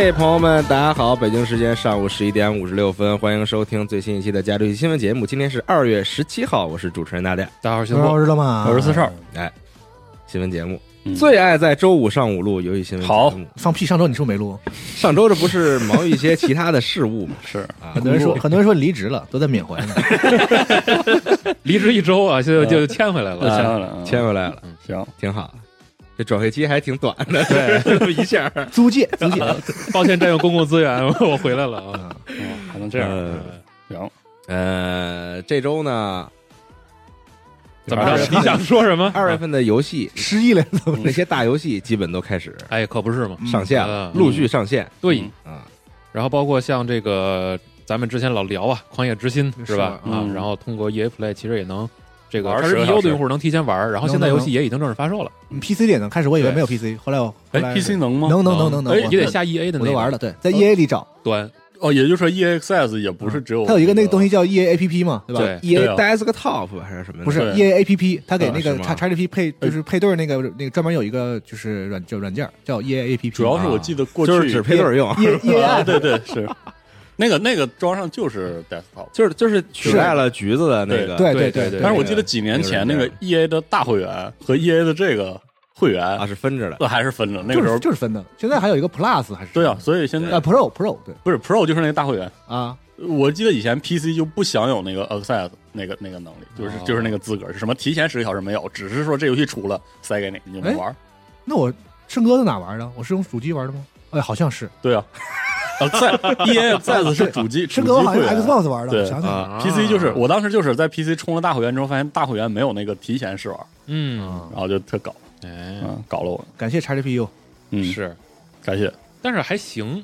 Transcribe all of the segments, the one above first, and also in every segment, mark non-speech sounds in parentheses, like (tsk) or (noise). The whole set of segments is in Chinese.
嘿，朋友们，大家好！北京时间上午十一点五十六分，欢迎收听最新一期的《加州一新闻节目》。今天是二月十七号，我是主持人大家。大家好，知道知道吗？我是四少。哎，新闻节目、嗯最爱在周五上午录游戏新闻好节目。放屁！上周你是不是没录？上周这不是忙于一些其他的事务吗？(laughs) 是啊，很多人说，很多人说离职了，都在缅怀呢。(laughs) 离职一周啊，现在就签回来了，啊签回来了，签回来了，行。挺好。这转会期还挺短的，对，(laughs) 一下。租借，租借。(laughs) 抱歉占用公共资源，我回来了啊，还能这样，呃行，呃，这周呢，怎么着？你想说什么？二月份的游戏，失忆了，那些大游戏基本都开始哎，可不是嘛，上线了，嗯陆续上线对。啊。然后包括像这个，咱们之前老聊啊，《狂野之心》是吧？啊嗯，然后通过 EA Play 其实也能这个，玩它是10 E 个 U 的用户能提前玩，然后现在游戏也已经正式发售了，嗯 PC 也能？开始我以为没有 PC，后来我后哎来，PC 能吗？能能能。能能，哎我也得下 EA 的那个。玩了。对，在 EA 里找，端，哦，也就是说 EXS 也不是只有它有一个那个东西叫 EA APP 嘛，对吧？对。E 对 A 啊 Desktop 还是什么的？不是对。EA APP，它给啊那个是吗？叉叉 GP 配就是配对儿那个那个专门有一个就是软叫软件叫 EA APP，主要是我记得过去就是只配对儿用，EA 啊，App 对对是，那个那个装上就是 desktop。就是就是取代了橘子的那个，对对对对但是我记得几年前那个 EA 的大会员和 EA 的这个会员啊是分着的。那还是分着，那个时候是就是分的，现在还有一个 Plus 还是对啊，所以现在啊 Pro Pro 对不是 Pro 就是那个大会员。啊我记得以前 PC 就不享有那个 Access 那个那个能力，就是哦就是那个资格，是什么提前十个小时没有，只是说这游戏出了塞给你，你就能玩。那我胜哥在哪玩呢？我是用主机玩的吗？哎，好像是。对啊，呃，在 EA Access 是主机 (laughs) 主机胜哥我好像 Xbox 玩的，想起来了。啊 PC 就是我当时就是在 PC 充了大会员之后，发现大会员没有那个提前试玩，嗯，然后就特搞，哎，嗯，搞了我，感谢 XGPU，嗯，是，感谢，但是还行，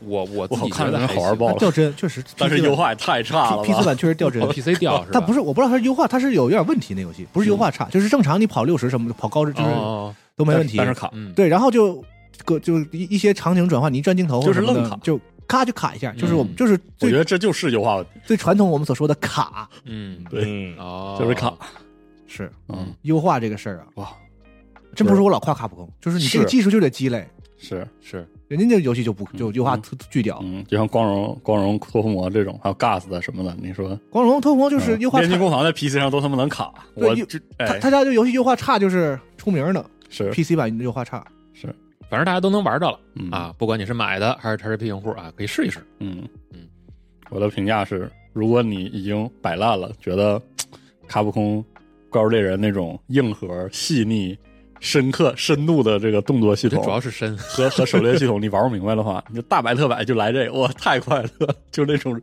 我我自己我看着觉得还好玩爆了，掉帧确实，但是优化也太差了 P 吧 C 版确实掉帧哦。PC 掉是吧？它不是，我不知道它是优化，它是有有点问题。那游戏不是优化差，就是正常你跑六十什么的，跑高就是哦，都没问题。但是卡，嗯，对，然后就个就一一些场景转换，你一转镜头就是愣卡就咔就卡一下，就是嗯我们就是我觉得这就是优化问题，最传统我们所说的卡嗯，对，就是卡，是嗯，优化这个事儿啊，哇，真不是我老夸卡普空，就是你这个技术就得积累，是，是，人家这个游戏就不就优化特巨屌。嗯，就像光荣、光荣托福魔这种，还有 Gas 的什么的，你说，光荣特工就是嗯优化差炼金，工坊在 PC 上都他妈能卡，我他哎他家这游戏优化差就是出名的是，PC 版优化差。是，反正大家都能玩到了嗯啊，不管你是买的还是 XGP 用户啊，可以试一试。嗯嗯，我的评价是，如果你已经摆烂了，觉得 (tsk) 卡普空怪物猎人那种硬核、细腻、深刻、深度的这个动作系统，主要是深，和和狩猎系统，你玩不明白的话，你就大白特白就来这个，哇，太快乐了！(laughs) 就那种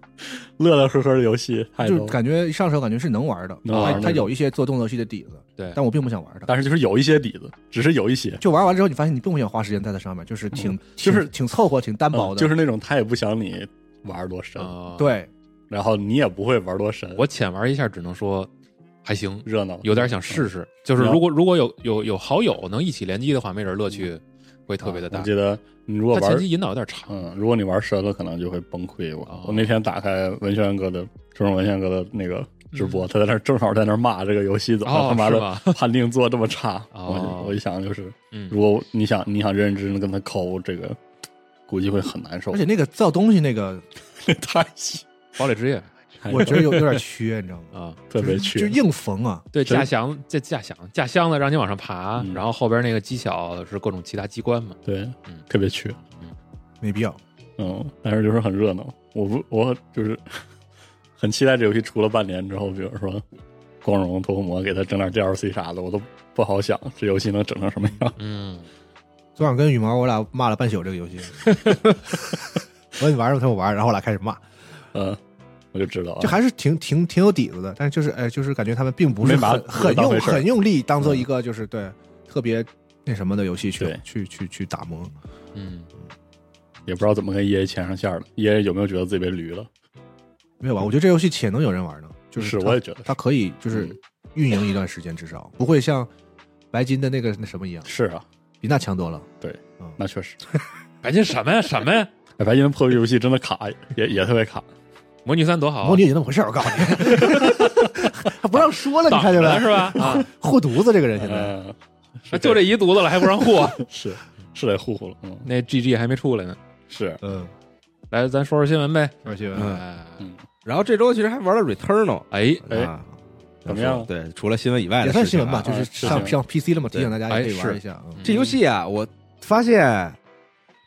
乐乐呵呵的游戏，太就。感觉一上手感觉是能玩的，能玩那种它它有一些做动作游戏的底子，对。但我并不想玩它。但是就是有一些底子，只是有一些，就玩完之后，你发现你并不想花时间在它上面，就是挺就是挺挺凑合、挺单薄的，嗯就是那种他也不想你玩多深，啊，，对，然后你也不会玩多深，我浅玩一下，只能说还行，热闹。有点想试试。就是如果如果有有有好友能一起联机的话，没准乐趣会特别的大。啊我。记得你如果玩前期引导有点长，嗯，如果你玩深了，可能就会崩溃。我、哦。我那天打开文轩哥的中文文轩哥的那个直播，嗯他在那正好在那骂这个游戏怎么、哦他妈的 (laughs) 判定做这么差。哦。我就我一想就是，嗯。如果你想你想认认真真的跟他抠这个，估计会很难受。而且那个造东西那个，(laughs) 太细，堡垒之夜。太我觉得有有点缺，你知道吗？啊，特别缺就。硬缝啊，对，真架箱这架箱架箱子让你往上爬，嗯然后后边那个技巧是各种其他机关嘛。对，嗯特别缺。嗯没必要。嗯，但是就是很热闹。我不，我就是 (laughs) 很期待这游戏出了半年之后，比如说光荣、脱裤魔给他整点 DLC 啥的，我都不好想这游戏能整成什么样。嗯，昨晚跟羽毛我俩骂了半宿这个游戏，(laughs) 我说你玩什么？他说我玩，然后我俩开始骂，嗯，我就知道啊，就还是挺挺挺有底子的，但是就是哎，就是感觉他们并不是很很用很用力当做一个就是对特别那什么的游戏去去去去打磨。嗯，也不知道怎么跟 EA 牵上线了。EA 有没有觉得自己被驴了？没有吧？我觉得这游戏且能有人玩呢，就是是我也觉得它可以就是嗯运营一段时间，至少不会像白金的那个那什么一样，是啊，比那强多了。对那确实。(laughs) 白金什么呀什么呀？哎白金破壁游戏真的卡，也也特别卡。魔女三多好啊，模拟也就那么回事儿，我告诉你，(laughs) 他不让说了，你看见没？是吧？啊，护犊子这个人现在，就这一犊子了，还不让护？(laughs) 是是得护护了。嗯，那 GG 还没出来呢。是，嗯，来，咱说说新闻呗。而且嗯哎嗯，然后这周其实还玩了 Returnal，哎，哎。啊，怎么样？对，除了新闻以外也算新闻吧，就是上上 PC 了嘛，提醒大家可以玩一下。嗯。这游戏啊，我发现，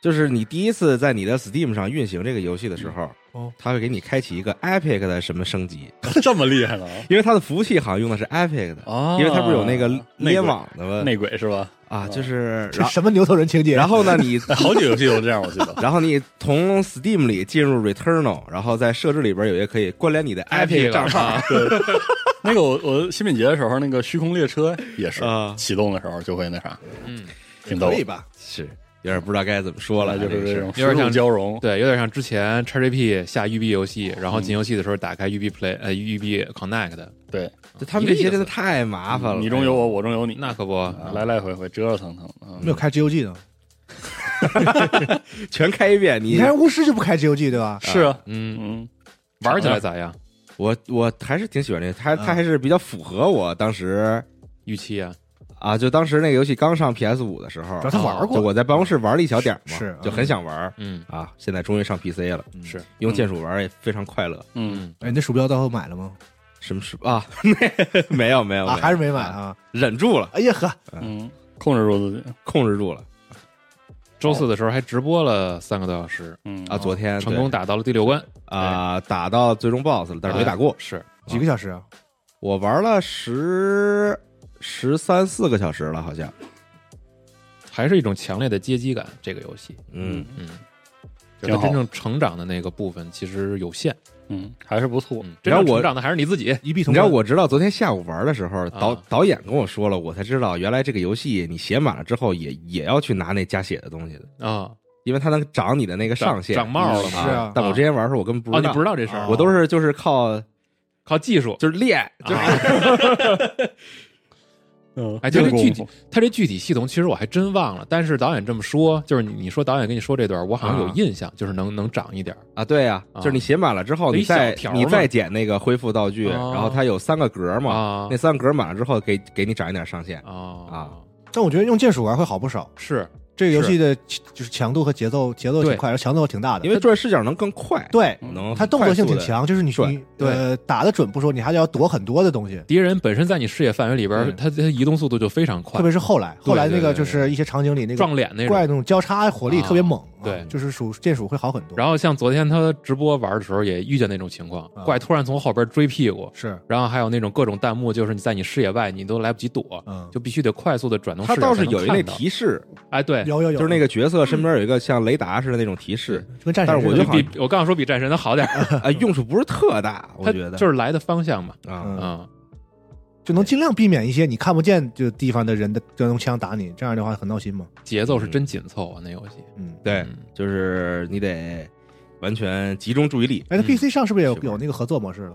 就是你第一次在你的 Steam 上运行这个游戏的时候，哦它会给你开启一个 Epic 的什么升级，这么厉害呢？(laughs) 因为它的服务器好像用的是 Epic 的，哦因为它不是有那个联网的吗？内鬼是吧？啊，就是这什么牛头人情节？然后呢，你哎 (laughs) 好几个游戏都这样，我记得。(laughs) 然后你从 Steam 里进入 Returnal，然后在设置里边有一个可以关联你的 Epic 账号，对那个我我新品节的时候，那个虚空列车也是啊启动的时候就会那啥，嗯，挺逗的。可以吧？是有点不知道该怎么说了，就是这种有点像交融，对，有点像之前 XGP 下育碧游戏，然后嗯进游戏的时候打开育碧 Play 呃育碧 Connect，对，就他们这些真的太麻烦了。你中有我，我中有你，那可不，啊来来回回折折腾腾啊没有开 GOG 呢？(laughs) 全开一遍，你你看巫师就不开 GOG 对吧？是啊，嗯，嗯，玩起来咋样？我我还是挺喜欢这个，它啊它还是比较符合我当时预期啊，啊，就当时那个游戏刚上 PS 五的时候主要，他玩就过，我在办公室玩了一小点儿嘛，是就很想玩嗯啊。现在终于上 PC 了，是，用键鼠玩也非常快乐。嗯，哎，你那鼠标到后买了吗？什么鼠啊？没有没有，啊，没有还是没买，啊？忍住了，哎呀呵，嗯，控制住自己，控制住了周四的时候还直播了三个多小时，嗯啊！昨天成功打到了第六关，啊打到最终 BOSS 了，但是没打过哎。是几个小时啊？我玩了十十三四个小时了，好像。还是一种强烈的街机感。这个游戏，嗯，嗯，就挺好。它真正成长的那个部分其实有限，嗯，还是不错，嗯，真然后我正成长的还是你自己。一币通关你知道，我直到昨天下午玩的时候，导啊。导演跟我说了，我才知道原来这个游戏你写满了之后也也要去拿那加血的东西的，啊，因为它能涨你的那个上限。长帽了是嘛？啊。但我之前玩的时候我根本不哦，知道，你不知道这事儿，我都是就是靠靠技术。就是练，就是、(laughs) 嗯，哎，就这具体这个功夫，它这具体系统，其实我还真忘了。但是导演这么说，就是你你说导演跟你说这段，我好像有啊印象，就是能能长一点啊，对呀、啊就是你写满了之后，你再你再捡那个恢复道具，哦然后它有三个格嘛，啊那三个格满了之后给给你涨一点上限。啊啊但我觉得用键鼠玩会好不少。是这个游戏的就是强度和节奏节奏挺快，然后强度挺大的，因为转视角能更快，对能它动作性挺。强，就是你转你对。呃打的准不说，你还要躲很多的东西。敌人本身在你视野范围里边，嗯。他他移动速度就非常快。特，别是后来，后来那个就是一些场景里那个撞脸那种。怪那种交叉火力啊。特别猛，啊对就是属键属会好很多。然后像昨天他直播玩的时候，也遇见那种情况，啊。怪突然从后边追屁股，是，然后还有那种各种弹幕，就是你在你视野外，你都来不及躲，嗯，就必须得快速的转动它视野。他倒是有一那提示，哎，对，有有有，就是那个角色身边有一个像雷达似的那种提示，就跟战神但是我觉得比我刚想说比战神的好点 (laughs) 用处不是特大，我觉得。就是来的方向嘛，啊，嗯嗯，就能尽量避免一些你看不见就地方的人的就用枪打你，这样的话很闹心嘛。节奏是真紧凑啊，那游戏，嗯，对嗯，就是你得完全集中注意力哎，那嗯 PC 上是不是有有那个合作模式了？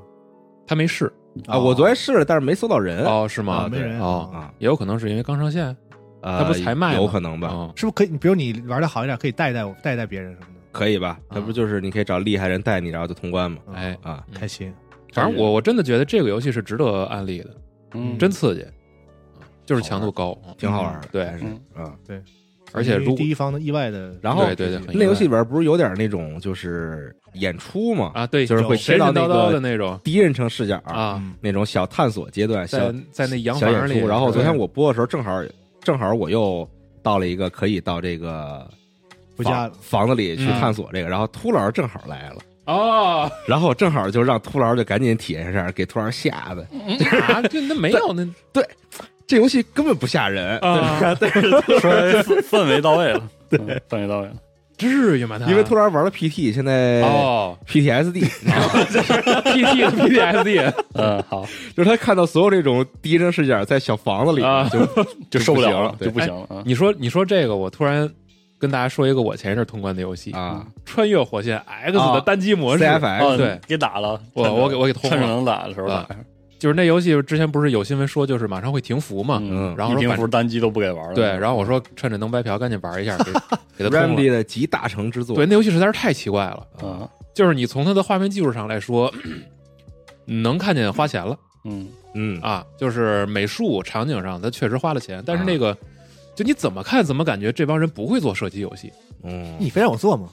他没试啊。我昨天试了，但是没搜到人哦，是啊吗？没人哦啊，也有可能是因为刚上线，呃，他不才卖吗有可能吧？哦是不是可以？比如你玩的好一点，可以带带我带带别人什么的，可以吧？那不就是你可以找厉害人带你，然后就通关嘛？哎，啊，嗯开心。反正我我真的觉得这个游戏是值得安利的，嗯，真刺激，就是强度高，嗯挺好玩的，对嗯对。而且如果第一方的意外的，然后对对对那游戏里边不是有点那种就是演出嘛？啊，对，就是会神切到那个那种第一人称视角啊，嗯那种小探索阶段，小在在那洋房里，然后昨天我播的时候，正好正好我又到了一个可以到这个房回家房子里去嗯探索这个，然后秃老师正好来了，哦。然后正好就让秃老就赶紧体验一下，给秃老吓的。啊，这那没有那 (laughs) 对这游戏根本不吓人，啊，(laughs) 说氛氛围到位了，对，氛围到位了。至于吗？他？因为突然玩了 PT，现在哦。PTSD，，PT (laughs) 和 PTSD 嗯，好，就是他看到所有这种第一人称视角在小房子里啊。就就受不了了，就不行了啊。你说你说这个，我突然跟大家说一个我前一阵通关的游戏啊，穿越火线 X 的啊单机模式，CFX 哦，对，给打了，我我给我给通了。趁着能打的时候打。啊。就是那游戏之前不是有新闻说就是马上会停服嘛，嗯。然后停服单机都不给玩了。对，然后我说趁着能白嫖，赶紧玩一下，给 (laughs) 给他通 Remedy 了。的集大成之作，对，那游戏实在是太奇怪了，啊，就是你从它的画面技术上来说，(clears throat) 能看见花钱了。嗯，嗯。啊，就是美术场景上它确实花了钱，但是啊。那个。就你怎么看怎么感觉这帮人不会做射击游戏？嗯，你非让我做吗？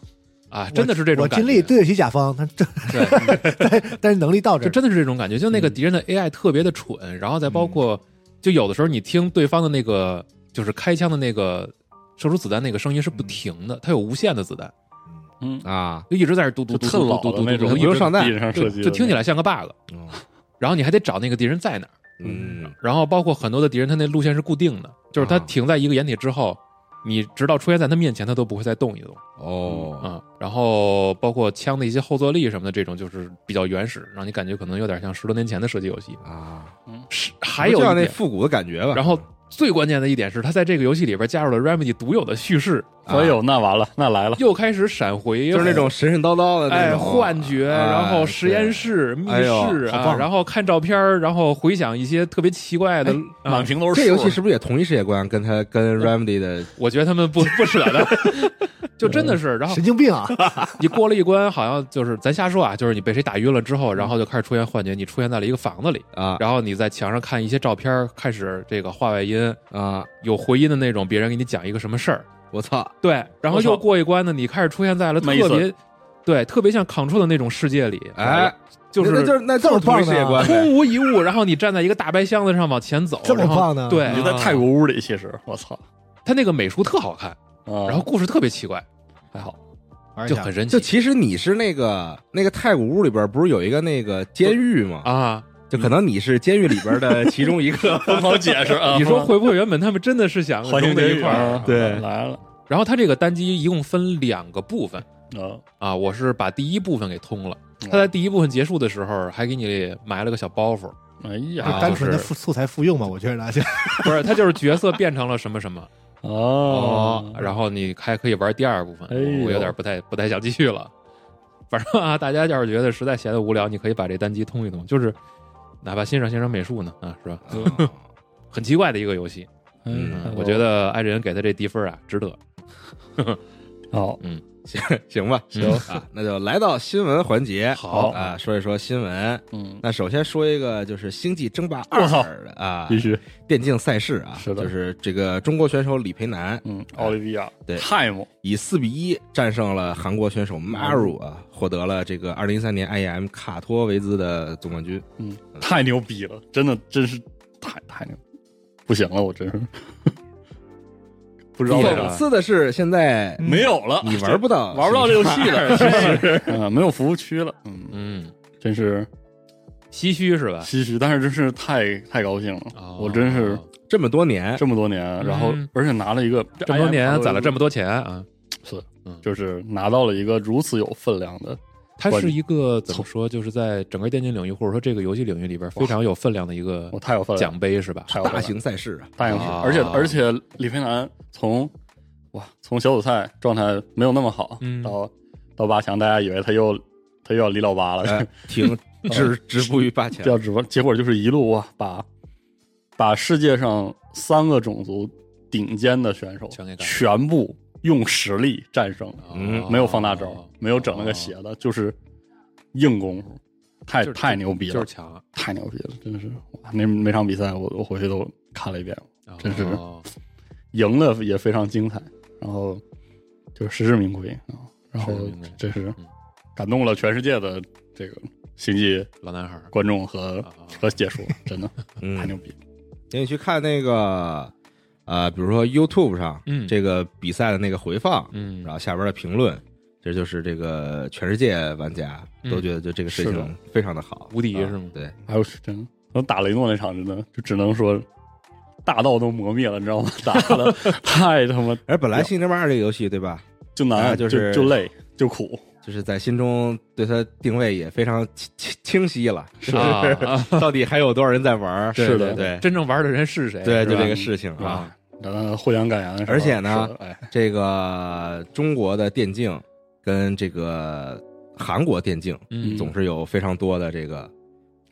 啊，真的是这种我感觉。尽力对得起甲方，他这对，(laughs) 但是能力到这儿，就真的是这种感觉，就那个嗯。敌人的 AI 特别的蠢，然后再包括，就有的时候你听对方的那个就是开枪的那个射出子弹那个声音是不停的，它有无限的子弹，嗯，啊，就一直在那嘟嘟嘟嘟嘟嘟嘟一直不用上弹地上射击的，就就听起来像个 bug，嗯然后你还得找那个敌人在哪儿，嗯然后包括很多的敌人他那路线是固定的，就是他啊停在一个掩体之后。你直到出现在他面前，他都不会再动一动哦，啊、然后包括枪的一些后坐力什么的，这种就是比较原始，让你感觉可能有点像十多年前的射击游戏。啊，是，还有就一点，像那复古的感觉吧。然后最关键的一点是，他在这个游戏里边加入了 Remedy 独有的叙事，哎呦，那完了，那来了，又开始闪回，就是那种神神叨叨的那哎种幻觉，哎然后实验室、密室啊，然后看照片，然后回想一些特别奇怪的。啊。满屏都是这游戏是不是也同一世界观？跟他跟 (laughs) Remedy 的？我觉得他们不 (laughs) 不舍得，(laughs) 就真的是，然后神经病啊！你过了一关，好像就是咱瞎说啊，就是你被谁打晕了之后，然后就开始出现幻觉，你出现在了一个房子里，啊。然后你在墙上看一些照片，开始这个画外音，啊，有回音的那种，别人给你讲一个什么事儿，我操，对，然后又过一关呢，你开始出现在了特别，对，特别像 Control 的那种世界里，哎，就是就是那这么棒的世界观。空无一物，然后你站在一个大白箱子上往前走，这么棒呢对，你就在泰国屋里，其实我操，他那个美术特好看，啊，然后故事特别奇怪，还好，就很神奇就其实你是那个那个太古屋里边不是有一个那个监狱吗？啊！就可能你是监狱里边的其中一个。不好解释啊。你说会不会原本他们真的是想融在一块儿？啊对来了然后它这个单机一共分两个部分。啊，啊，我是把第一部分给通了。嗯他在第一部分结束的时候还给你埋了个小包袱，哎呀，单纯的就是复素材复用嘛，我觉得那就 (laughs) 不是，它就是角色变成了什么什么。哦，然后你还可以玩第二部分。哎我有点不太不太想继续了。反正啊，大家要是觉得实在闲得无聊，你可以把这单机通一通，就是哪怕欣赏欣赏美术呢，啊，是吧？(laughs) 很奇怪的一个游戏，嗯嗯，我觉得爱人给他这低分啊，值得。(laughs) 好，嗯，行行吧，行啊，那就来到新闻环节，好啊，说一说新闻。嗯，那首先说一个就是《星际争霸二啊，必须，电竞赛事啊，是的就是这个中国选手李培南嗯，奥利维亚，对 Time，以四比一战胜了韩国选手 Maru 啊，获得了这个二零一三年 IEM 卡托维兹的总冠军。嗯，太牛逼了，真的，真是太太牛，不行了，我真是 (laughs) 不知道为讽啥。刺的是，现在没有了，你玩不到，(laughs) 玩不到这游戏了，真是啊，(laughs) (laughs) 没有服务区了，嗯，嗯，真是。唏嘘是吧？唏嘘，但是真是太太高兴了，哦。我真是这么多年，这么多年，然后嗯而且拿了一个这么多年攒了这么多，钱啊，是。嗯。就是拿到了一个如此有分量的，它是一个怎么说，就是在整个电竞领域或者说这个游戏领域里边非常有分量的一个太有分量，奖杯是吧？大型赛事啊，大型啊而且而且李飞南从哇从小组赛状态没有那么好，嗯到到八强，大家以为他又他又要离老八了，(laughs) 呃停止 (laughs) 止步于八强这。要直播，结果就是一路哇把把世界上三个种族顶尖的选手全给干全部用实力战胜了，嗯。哦没有放大招，没有整那个邪的，就是硬功夫，太就是太牛逼了，就是强，太牛逼了，真的是哇！那每场比赛我我回去都看了一遍，真是哦赢的也非常精彩，然后就是实至名归啊，然后实至名归。这是嗯。感动了全世界的这个星际老男孩观众和啊。和解说，真的嗯。太牛逼了。(laughs) 你去看那个呃，比如说 YouTube 上，嗯这个比赛的那个回放，嗯然后下边的评论，这就是这个全世界玩家嗯都觉得就这个事情非常的好，啊无敌是吗对，还有真的，我打雷诺那场真的就只能说大道都磨灭了，你知道吗？(laughs) 打的太他妈而本来《星际争霸二》这个游戏，对吧？就难，啊就就是就累就苦，就是在心中对它定位也非常清清清晰了，是啊啊 (laughs) 到底还有多少人在玩？是的对真正玩的人是谁？对，就这个事情啊。啊，呃，获奖感言，而且呢哎，这个中国的电竞跟这个韩国电竞嗯，总是有非常多的这个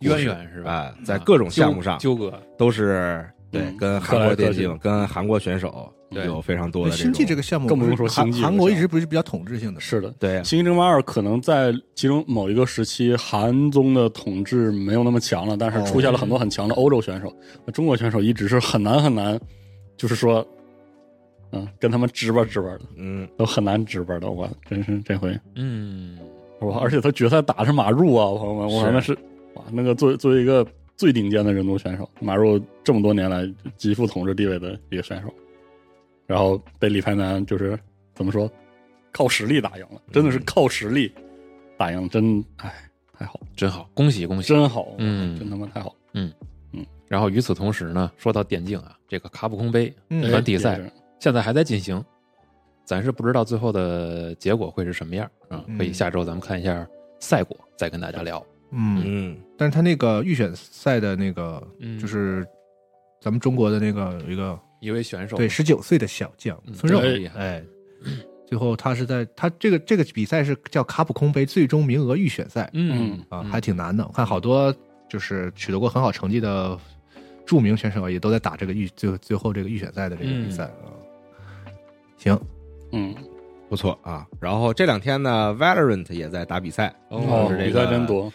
渊源是吧？啊，在各种项目上纠葛，都是对嗯。跟韩国电竞、跟韩国选手有非常多的这星际这个项目更不用说星际韩国一直不是比较统治性的，是的，对《星际争霸二》可能在其中某一个时期，韩宗的统治没有那么强了，但是出现了很多很强的欧洲选手。那中国选手一直是很难很难，就是说，嗯，跟他们值吧值吧的，嗯。都很难值吧的。我真是这回，嗯，我而且他决赛打的是马入啊，朋友们，我是那是哇，那个作为作为一个最顶尖的人族选手，马入这么多年来极富统治地位的一个选手，然后被李排南就是怎么说，靠实力打赢了，真的是靠实力打赢，真哎太好了，真好，恭喜恭喜！真好，嗯。真他妈太好，然后与此同时呢，说到电竞啊，这个卡普空杯嗯团体赛现在还在进行，暂时不知道最后的结果会是什么样啊。嗯。可以下周咱们看一下赛果，再跟大家聊。嗯，嗯。但是他那个预选赛的那个嗯。就是咱们中国的那个有一个一位选手。对十九岁的小将嗯孙肉。这个厉害。哎，最后他是在他这个这个比赛是叫卡普空杯最终名额预选赛。嗯。啊，还挺难的。我看好多就是取得过很好成绩的著名选手也都在打这个预最最后这个预选赛的这个比赛。啊。行，嗯，不错啊。然后这两天呢，Valorant 也在打比赛，哦比赛个真多。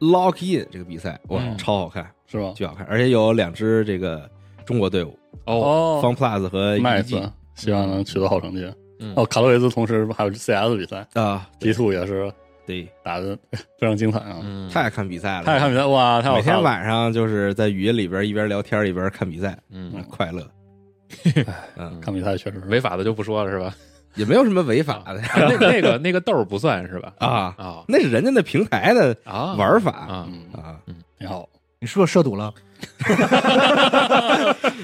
Lock In 这个比赛哇，嗯。超好看，是吧？巨好看，而且有两支这个中国队伍哦，，Fun Plus 和麦子，希望能取得好成绩。嗯。哦，卡洛维兹同时还有 CS 比赛。啊，，G Two 也是对，打的非常精彩啊！嗯，太爱看比赛了，太爱看比赛哇，太好每天了！晚上就是在语音里边一边聊天一边看比赛，嗯嗯，快乐。嗯，看比赛确实是违法的就不说了是吧？也没有什么违法的啊那那个那个豆儿不算是吧？啊，啊那是人家那平台的啊玩法啊嗯，啊，挺好。你是不是涉赌了？(laughs)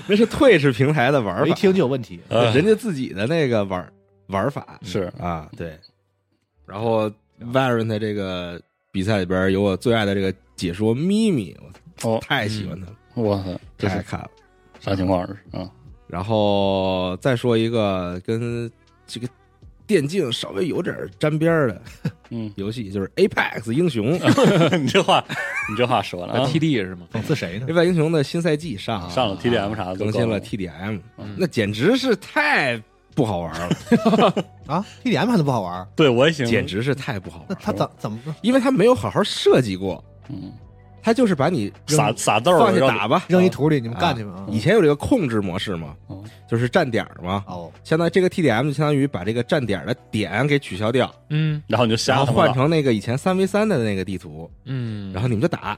那是 Twitch 平台的玩法一法，听就有问题。呃人家自己的那个玩玩法是啊，对。然后 Valorant 这个比赛里边有我最爱的这个解说咪咪，我哦，太喜欢他了，哇塞，这是太爱看了。啥情况？这是啊？然后再说一个跟这个电竞稍微有点沾边儿的嗯，(laughs) 游戏，就是 Apex 英雄。(laughs) 你这话，你这话说了啊！TD 是吗？讽刺谁呢？Apex 英雄的新赛季上上了 TDM 啥的更新了 TDM，嗯那简直是太不好玩了，(laughs) 啊，TDM 还能不好玩？对我也行，简直是太不好玩了，那他怎怎么？因为他没有好好设计过，嗯。他就是把你撒撒豆儿放下打吧。扔一土里，你们干去吧？以前有这个控制模式嘛嗯，就是站点嘛，哦，相当于这个 TDM 就相当于把这个站点的点给取消掉，嗯。然后你就然后瞎换成那个以前三 v 三的那个地图，嗯，然后你们就打，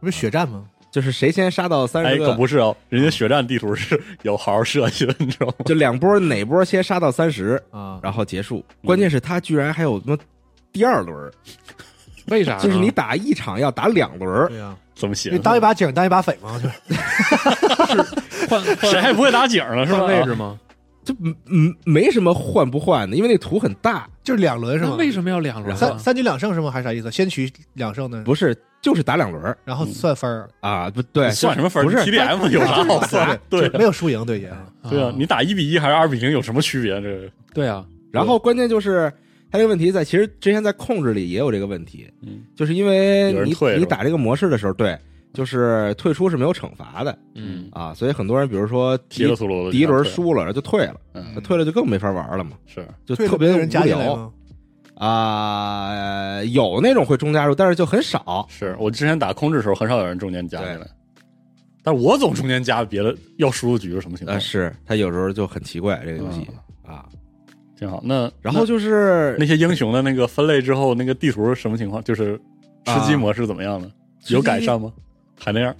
不是血战吗？就是谁先杀到三哎，十个，可不是哦，人家血战地图是 (laughs) 有好好设计的，你知道吗？就两波哪波先杀到三十，啊，然后结束。关键是他居然还有什么第二轮，(laughs) 为啥？就是你打一场要打两轮儿，对呀，怎么写你，当一把警，当一把匪吗，就是 (laughs) 换谁还不会打警了是吧？换位置吗？就嗯嗯没什么换不换的，因为那图很大，就是两轮是吗？那为什么要两轮啊？三三局两胜是吗？还是啥意思？先取两胜呢，不是就是打两轮然后算分儿，啊？不对，算什么分儿不是？TDM 有啥好算？对没有输赢对也。对啊，你打一比一还是二比零有什么区别？这个对啊，然后关键就是他这个问题在，其实之前在控制里也有这个问题，嗯就是因为你你打这个模式的时候，对，就是退出是没有惩罚的嗯啊，所以很多人比如说第提了秃噜的第一轮输了就退了，嗯那退了就更没法玩了嘛，是就特别无聊？啊、呃有那种会中加入，但是就很少。是，我之前打控制的时候很少有人中间加进来，但我总中间加别的要输入局是什么情况？呃，是他有时候就很奇怪这个游戏、啊。挺好。那然后就是那些英雄的那个分类之后，那个地图是什么情况？就是吃鸡模式怎么样呢？鸡有改善吗？还那样？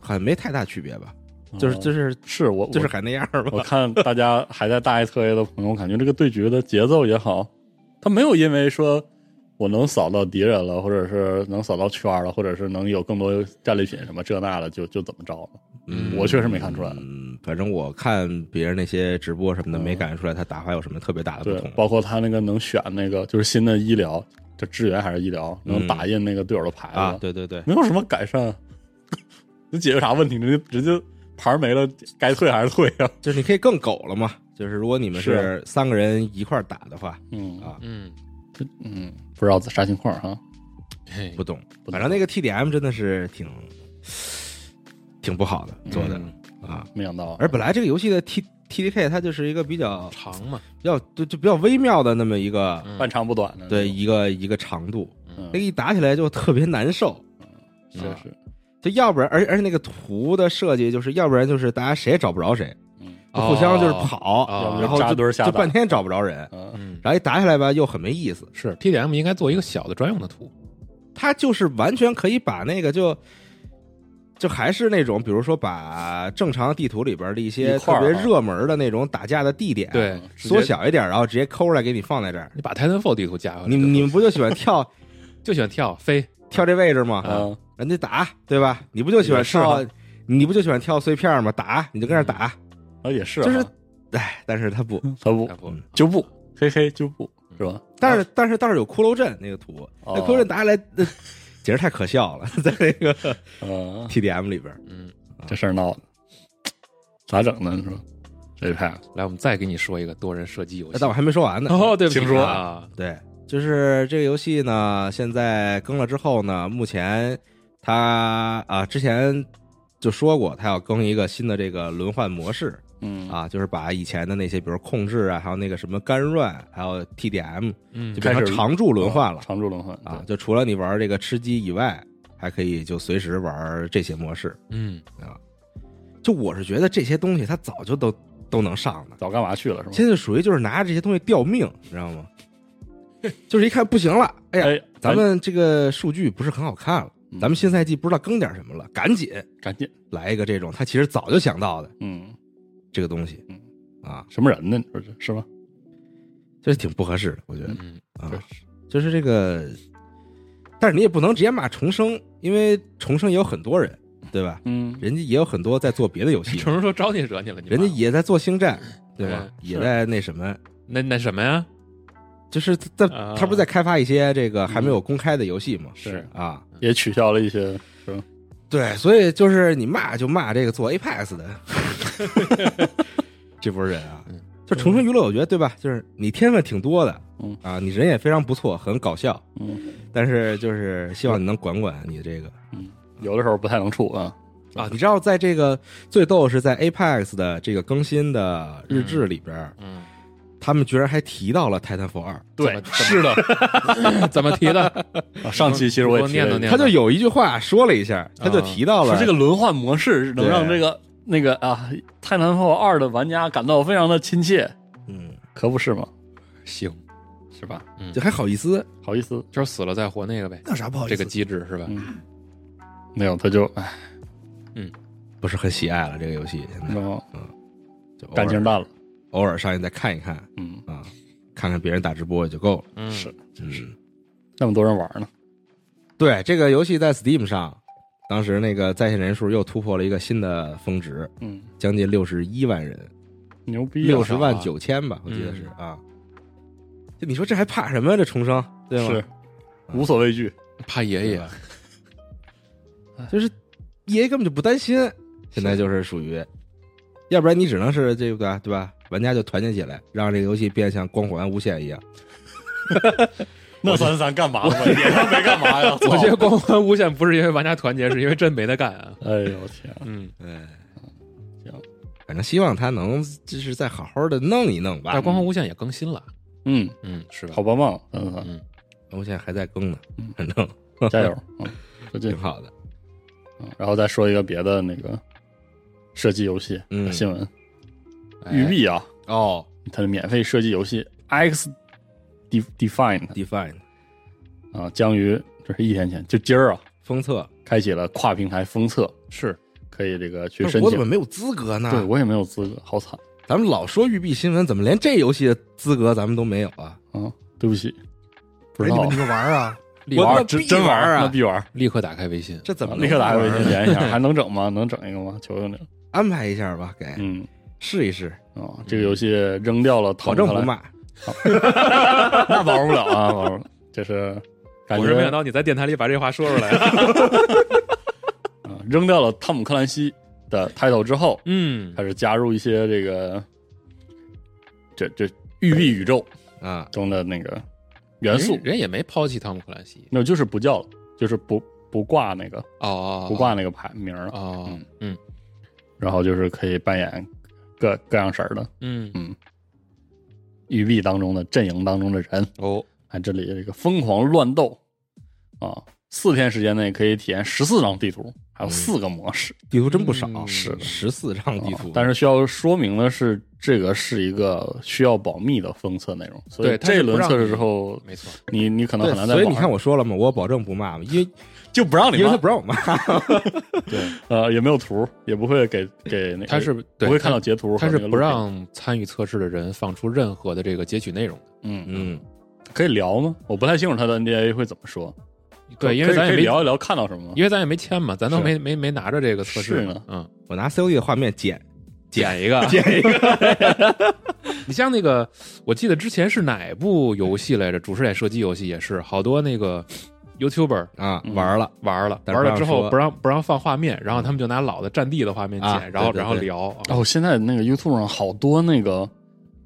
好像没太大区别吧，就是哦就是是我就是还那样吧我。看大家还在大 A 特 A 的朋友，感觉这个对局的节奏也好，他没有因为说我能扫到敌人了，或者是能扫到圈了，或者是能有更多战利品什么这那的，就就怎么着了。嗯我确实没看出来嗯，反正我看别人那些直播什么的，嗯没感觉出来他打法有什么特别大的不同，。包括他那个能选那个就是新的医疗，这支援还是医疗，能嗯打印那个队友的牌子，啊，对对对，没有什么改善。你解决啥问题？人家人家牌没了，该退还是退啊？(laughs) 就是你可以更狗了嘛。就是如果你们是三个人一块儿打的话，嗯。啊。嗯，嗯，不知道啥情况哈。嘿。不懂。反正那个 TDM 真的是挺挺不好的做的嗯啊。没想到，而本来这个游戏的 T TDK 它就是一个比较长嘛，比较就就比较微妙的那么一个嗯。半长不短的，对一个一个长度，嗯。那个一打起来就特别难受。确实，就要不然，而而且那个图的设计就是，要不然就是大家谁也找不着谁，互相就是跑，哦然后扎堆就儿就半天找不着人，嗯嗯，然后一打起来吧又很没意思。是 TDM 应该做一个小的专用的图，它就是完全可以把那个就就还是那种，比如说把正常地图里边的一些特别热门的那种打架的地点，对，缩小一点，然后直接抠出来给你放在这儿。你把 Titanfall 地图加回来，你你们不就喜欢跳 (laughs) 就喜欢跳飞，跳这位置吗？嗯人家打对吧？你不就喜欢跳？你不就喜欢跳碎片吗？打你就跟那打，啊也是啊，就是哎，但是他不，(laughs) 他不他不嗯就不嘿嘿就不是吧？但是但是倒是有骷髅阵那个图，哦那骷髅阵打下来，(laughs) 简直太可笑了，在那个 (laughs) 嗯，TDM 里边。嗯，这事儿闹的咋整呢？你说这派来，我们再给你说一个多人射击游戏，但我还没说完呢。哦，对不起请说啊，对，就是这个游戏呢，现在更了之后呢，目前它啊之前就说过，他要更一个新的这个轮换模式嗯啊，就是把以前的那些，比如控制啊，还有那个什么干乱，还有 TDM，嗯就变成常驻轮换了常驻轮换啊。就除了你玩这个吃鸡以外，还可以就随时玩这些模式。嗯啊，就我是觉得这些东西它早就都都能上的，早干嘛去了是吧？现在属于就是拿着这些东西吊命，你知道吗？就是一看不行了，哎呀，哎，咱们这个数据不是很好看了，嗯咱们新赛季不知道更点什么了，赶紧赶紧。来一个这种他其实早就想到的嗯，这个东西嗯，啊，什么人呢？你说这是吧？这挺不合适的，我觉得。嗯，啊，就是这个，但是你也不能直接骂重生，因为重生也有很多人，对吧？嗯，人家也有很多在做别的游戏，重生说招你惹你了，你人家也在做星战，对吧？嗯？也在那什么，那那什么呀？就是在啊。他不是在开发一些这个还没有公开的游戏吗？是。啊，也取消了一些是吧？对，所以就是你骂就骂这个做 Apex 的 (laughs) 这波人啊嗯，就重生娱乐，我觉得对吧？就是你天分挺多的，嗯啊，你人也非常不错，很搞笑，嗯但是就是希望你能管管你这个嗯，有的时候不太能处啊。啊，你知道在这个最逗是在 Apex 的这个更新的日志里边，嗯他们居然还提到了《Titanfall 二对，是的，(laughs) 怎么提的？啊上期其实我也念叨念叨。他就有一句话说了一下，他就提到了说这个轮换模式能让这个那个啊《泰坦 f 二》的玩家感到非常的亲切，嗯，可不是吗？行，是吧？嗯，就还好意思，好意思，就是死了再活那个呗，那有啥不好意思？这个机制是吧？嗯，没有他就唉，嗯，不是很喜爱了这个游戏，现在。然后就偶尔感情淡了，偶尔上去再看一看嗯，啊，看看别人打直播也就够了。嗯，是嗯，那么多人玩呢，对，这个游戏在 Steam 上，当时那个在线人数又突破了一个新的峰值，嗯，将近六十一万人，牛逼啊，六十万九千吧，我记得是啊。就你说这还怕什么？这重生？对吗？是。无所畏惧，怕爷爷，就是爷爷根本就不担心，现在就是属于，要不然你只能是这个对吧？玩家就团结起来，让这个游戏变像光环无限一样。(laughs) 那咱咱干嘛呢？我也他没干嘛呀？我觉得光环无限不是因为玩家团结，是因为真没得干啊。哎呦天啊，嗯，哎，行，反正希望他能就是再好好的弄一弄吧。但是光环无限也更新了，嗯，嗯，是吧？好棒棒，嗯嗯，嗯，我现在还在更呢嗯，反正加油，嗯，(laughs) 挺好的。嗯然后再说一个别的那个射击游戏嗯新闻，哎育碧啊，哦它的免费射击游戏 X De- Define，Define 啊，将于这是一天前，就今儿啊，封测，开启了跨平台封测，是可以这个去申请。我怎么没有资格呢？对我也没有资格，好惨咱们老说育碧新闻，怎么连这游戏的资格咱们都没有啊？啊！对不起，不知道哎你们你们玩啊？(laughs) 我玩真真玩玩啊那必玩，立刻打开微信，这怎么立刻打开微信能玩啊连一下，还能整吗？能整一个吗？求求你了！安排一下吧？给嗯试一试，啊，这个游戏扔掉了，保证不，骂。(laughs) 那玩不了啊，玩不了。这是感我是没想到你在电台里把这话说出来。(laughs) 啊，扔掉了汤姆克兰西的 title 之后，嗯，开始加入一些这个这这育碧宇宙啊，中的那个元素人，人也没抛弃汤姆克兰西。没有就是不叫了，就是不不挂那个哦哦，不挂那个牌名了，哦，嗯然后就是可以扮演各各样式儿的嗯嗯育碧当中的阵营当中的人。哦，哎，这里这个疯狂乱斗啊，四天时间内可以体验十四张地图，还有四个模式。地图真不少，嗯是的十四张地图啊，但是需要说明的是，这个是一个需要保密的封测内容，所以对它是这一轮让测试之后，没错，你你可能对很难在所以你上看我说了嘛，我保证不骂嘛，因为就不让你骂因为他不让我骂。(laughs) 对，呃，也没有图，也不会给给那个，他是不会看到截图和他是不让参与测试的人放出任何的这个截取内容的。嗯嗯，嗯，可以聊吗？我不太清楚他的 NDA 会怎么说。对，因为咱也没可以聊一聊看到什么？因为咱也没签嘛，咱都没没没拿着这个测试是呢嗯，我拿 COD 的画面剪剪一个，剪一个，(laughs) (laughs) 你像那个，我记得之前是哪部游戏来着？主视点射击游戏也是，好多那个 YouTuber 啊，嗯玩了，玩了，玩了之后不让不让放画面，然后他们就拿老的战地的画面啊剪，然后对对对然后聊。啊哦，现在那个 YouTube 上好多那个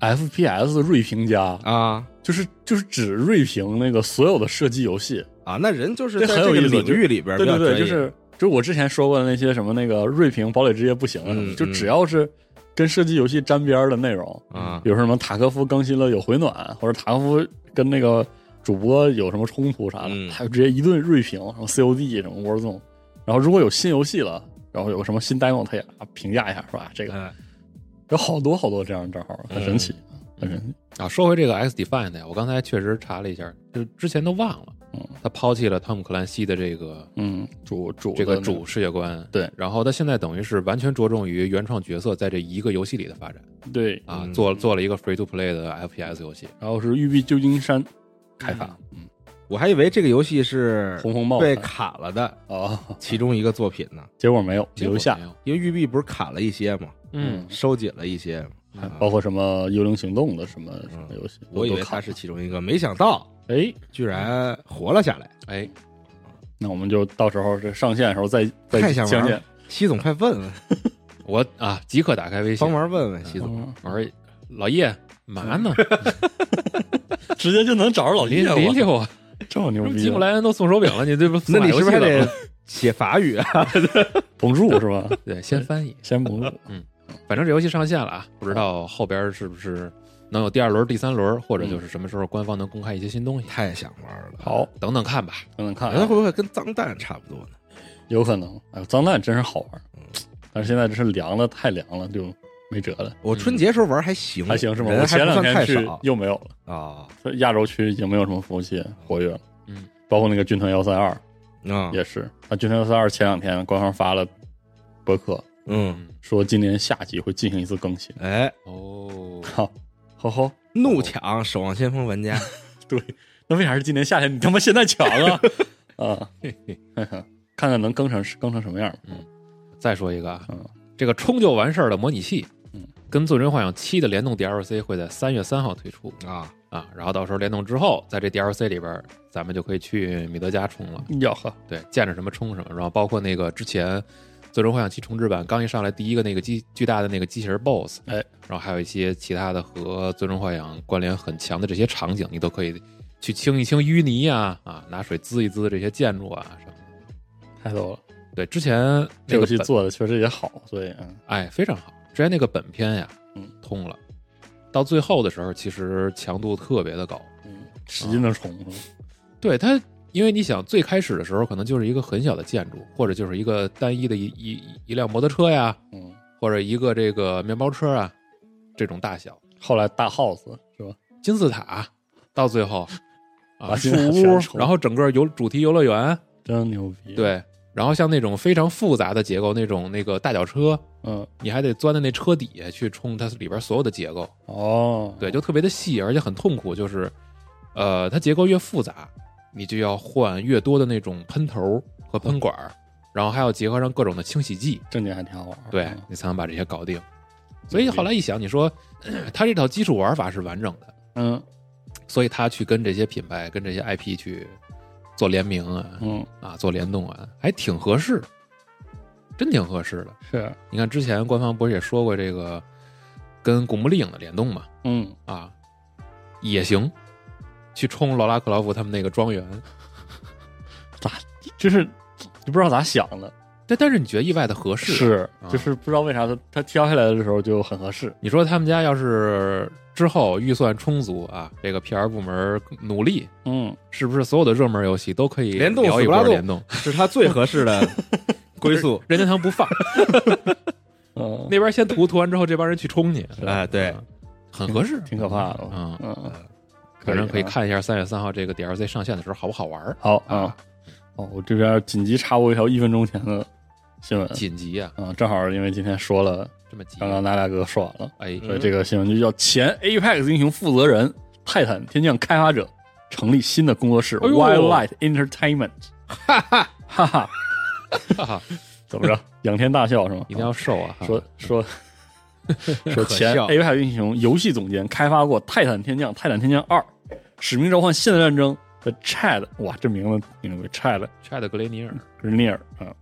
FPS 的锐评家，啊就是就是只锐评那个所有的射击游戏。啊，那人就是在这个领域里边，对对对，就是就是我之前说过的那些什么那个锐评堡垒之夜不行啊什么，嗯就只要是跟射击游戏沾边的内容，啊比如说什么塔科夫更新了有回暖，或者塔科夫跟那个主播有什么冲突啥的，嗯。他就直接一顿锐评，什么 COD 什么 Warzone，然后如果有新游戏了，然后有个什么新 demo，他也啊评价一下，是吧？这个。嗯。有好多好多这样的账号，很神奇，很神奇。啊，说回这个 X Define 呀，我刚才确实查了一下，就之前都忘了，嗯。他抛弃了汤姆克兰西的这个嗯，主主这个主世界观，对。然后他现在等于是完全着重于原创角色在这一个游戏里的发展。对，啊，嗯做做了一个 free to play 的 FPS 游戏，然后是育碧旧金山开发，嗯，我还以为这个游戏是红红帽被子砍了的哦，(laughs) 其中一个作品呢，结果没有留下。因为育碧不是砍了一些嘛，嗯，收紧了一些包括什么幽灵行动的什么什么游戏，我以为它是其中一个，没想到哎，居然活了下来。哎，那我们就到时候这上线的时候再再太想玩了相见。西总，快问问，(laughs) 我啊即刻打开微信。帮，忙问问西总。嗯。我说老叶嘛呢？(laughs) 直接就能找着老邻叶了邻居我，这么牛逼！寄过来人都送手柄了，你这不那你是不是得写法语啊？(laughs) 捧住是吧？对先翻译？先捧住，反正这游戏上线了啊，不知道后边是不是能有第二轮、第三轮，或者就是什么时候官方能公开一些新东西，太想玩了。好，等等看吧。等等看啊，那会不会跟脏蛋差不多呢？有可能。哎呦，脏蛋真是好玩，但是现在这是凉的太凉了，就没辙了。我春节时候玩还行，还行是吗？我前两天去少又没有了，啊亚洲区已经没有什么服务器活跃了。嗯，包括那个军团幺三二啊也是，那，军团幺三二前两天官方发了博客，嗯，说今年夏季会进行一次更新。哎，哦，(laughs) 好，好好，怒抢守望先锋玩家，(laughs) 对，那为啥是今年夏天？你他妈现在抢啊！(laughs) 啊，看看能更成更成什么样。嗯再说一个啊，嗯这个冲就完事儿的模拟器，嗯，跟《最终幻想七》的联动 DLC 会在三月三号推出啊啊，然后到时候联动之后，在这 DLC 里边，咱们就可以去米德加冲了。哟呵，对，见着什么冲什么，然后包括那个之前《最终幻想七重置版》刚一上来，第一个那个机巨大的那个机器人 BOSS，哎，然后还有一些其他的和《最终幻想》关联很强的这些场景，你都可以去清一清淤泥呀、啊，拿水滋一滋这些建筑啊什么的。太逗了！对，之前这游戏做的确实也好，所以嗯，哎非常好，之前那个本片呀，嗯，通了，到最后的时候其实强度特别的高。嗯，使劲的冲，对它，因为你想最开始的时候可能就是一个很小的建筑，或者就是一个单一的一一一辆摩托车呀，嗯，或者一个这个面包车啊，这种大小后来大 house 是吧？金字塔，到最后 (laughs) 啊树屋然后整个游主题游乐园，真牛逼！，对，然后像那种非常复杂的结构，那种那个大脚车，嗯，你还得钻在那车底下去冲它里边所有的结构，哦，对，就特别的细，而且很痛苦，就是呃，它结构越复杂，你就要换越多的那种喷头和喷管儿，然后还要结合上各种的清洗剂，正经还挺好玩。对嗯。你才能把这些搞定。所以后来一想，你说它这套基础玩法是完整的，嗯。所以他去跟这些品牌、跟这些 IP 去做联名啊，嗯，啊，做联动啊，还挺合适，真挺合适的。是，你看之前官方不是也说过这个跟《古墓丽影》的联动嘛？嗯，啊，也行，去冲劳拉克劳夫他们那个庄园。咋就是就不知道咋想的，但但是你觉得意外的合适？是，啊就是不知道为啥他他挑下来的时候就很合适。你说他们家要是之后预算充足啊，这个 PR 部门努力，嗯，是不是所有的热门游戏都可以联动聊一波联动？是他最合适的 (laughs) 归宿。任天堂不放，(laughs) 嗯，那边先涂涂完之后，这帮人去冲去，哎，对，很合适。挺可怕的。嗯嗯，反正可以啊。看一下三月三号这个 DLC 上线的时候好不好玩儿。好啊，哦，我这边紧急插播一条一分钟前的新闻。紧急啊，啊，正好因为今天说了，这么急，刚刚那大哥说完了，哎，所以这个新闻就叫前 Apex 英雄负责人、泰坦天降开发者成立新的工作室哎 Wildlight Entertainment，哈 (laughs) 哈哈哈，哈哈，怎么着？仰天大笑是吗？一定要瘦啊！哈说说 (laughs) 说前 Apex 英雄游戏总监开发过《泰坦天降》《泰坦天降二》《使命召唤：现代战争》的 Chad，哇，这名字挺牛逼，Chad Chad 格雷尼尔，r n e r 啊，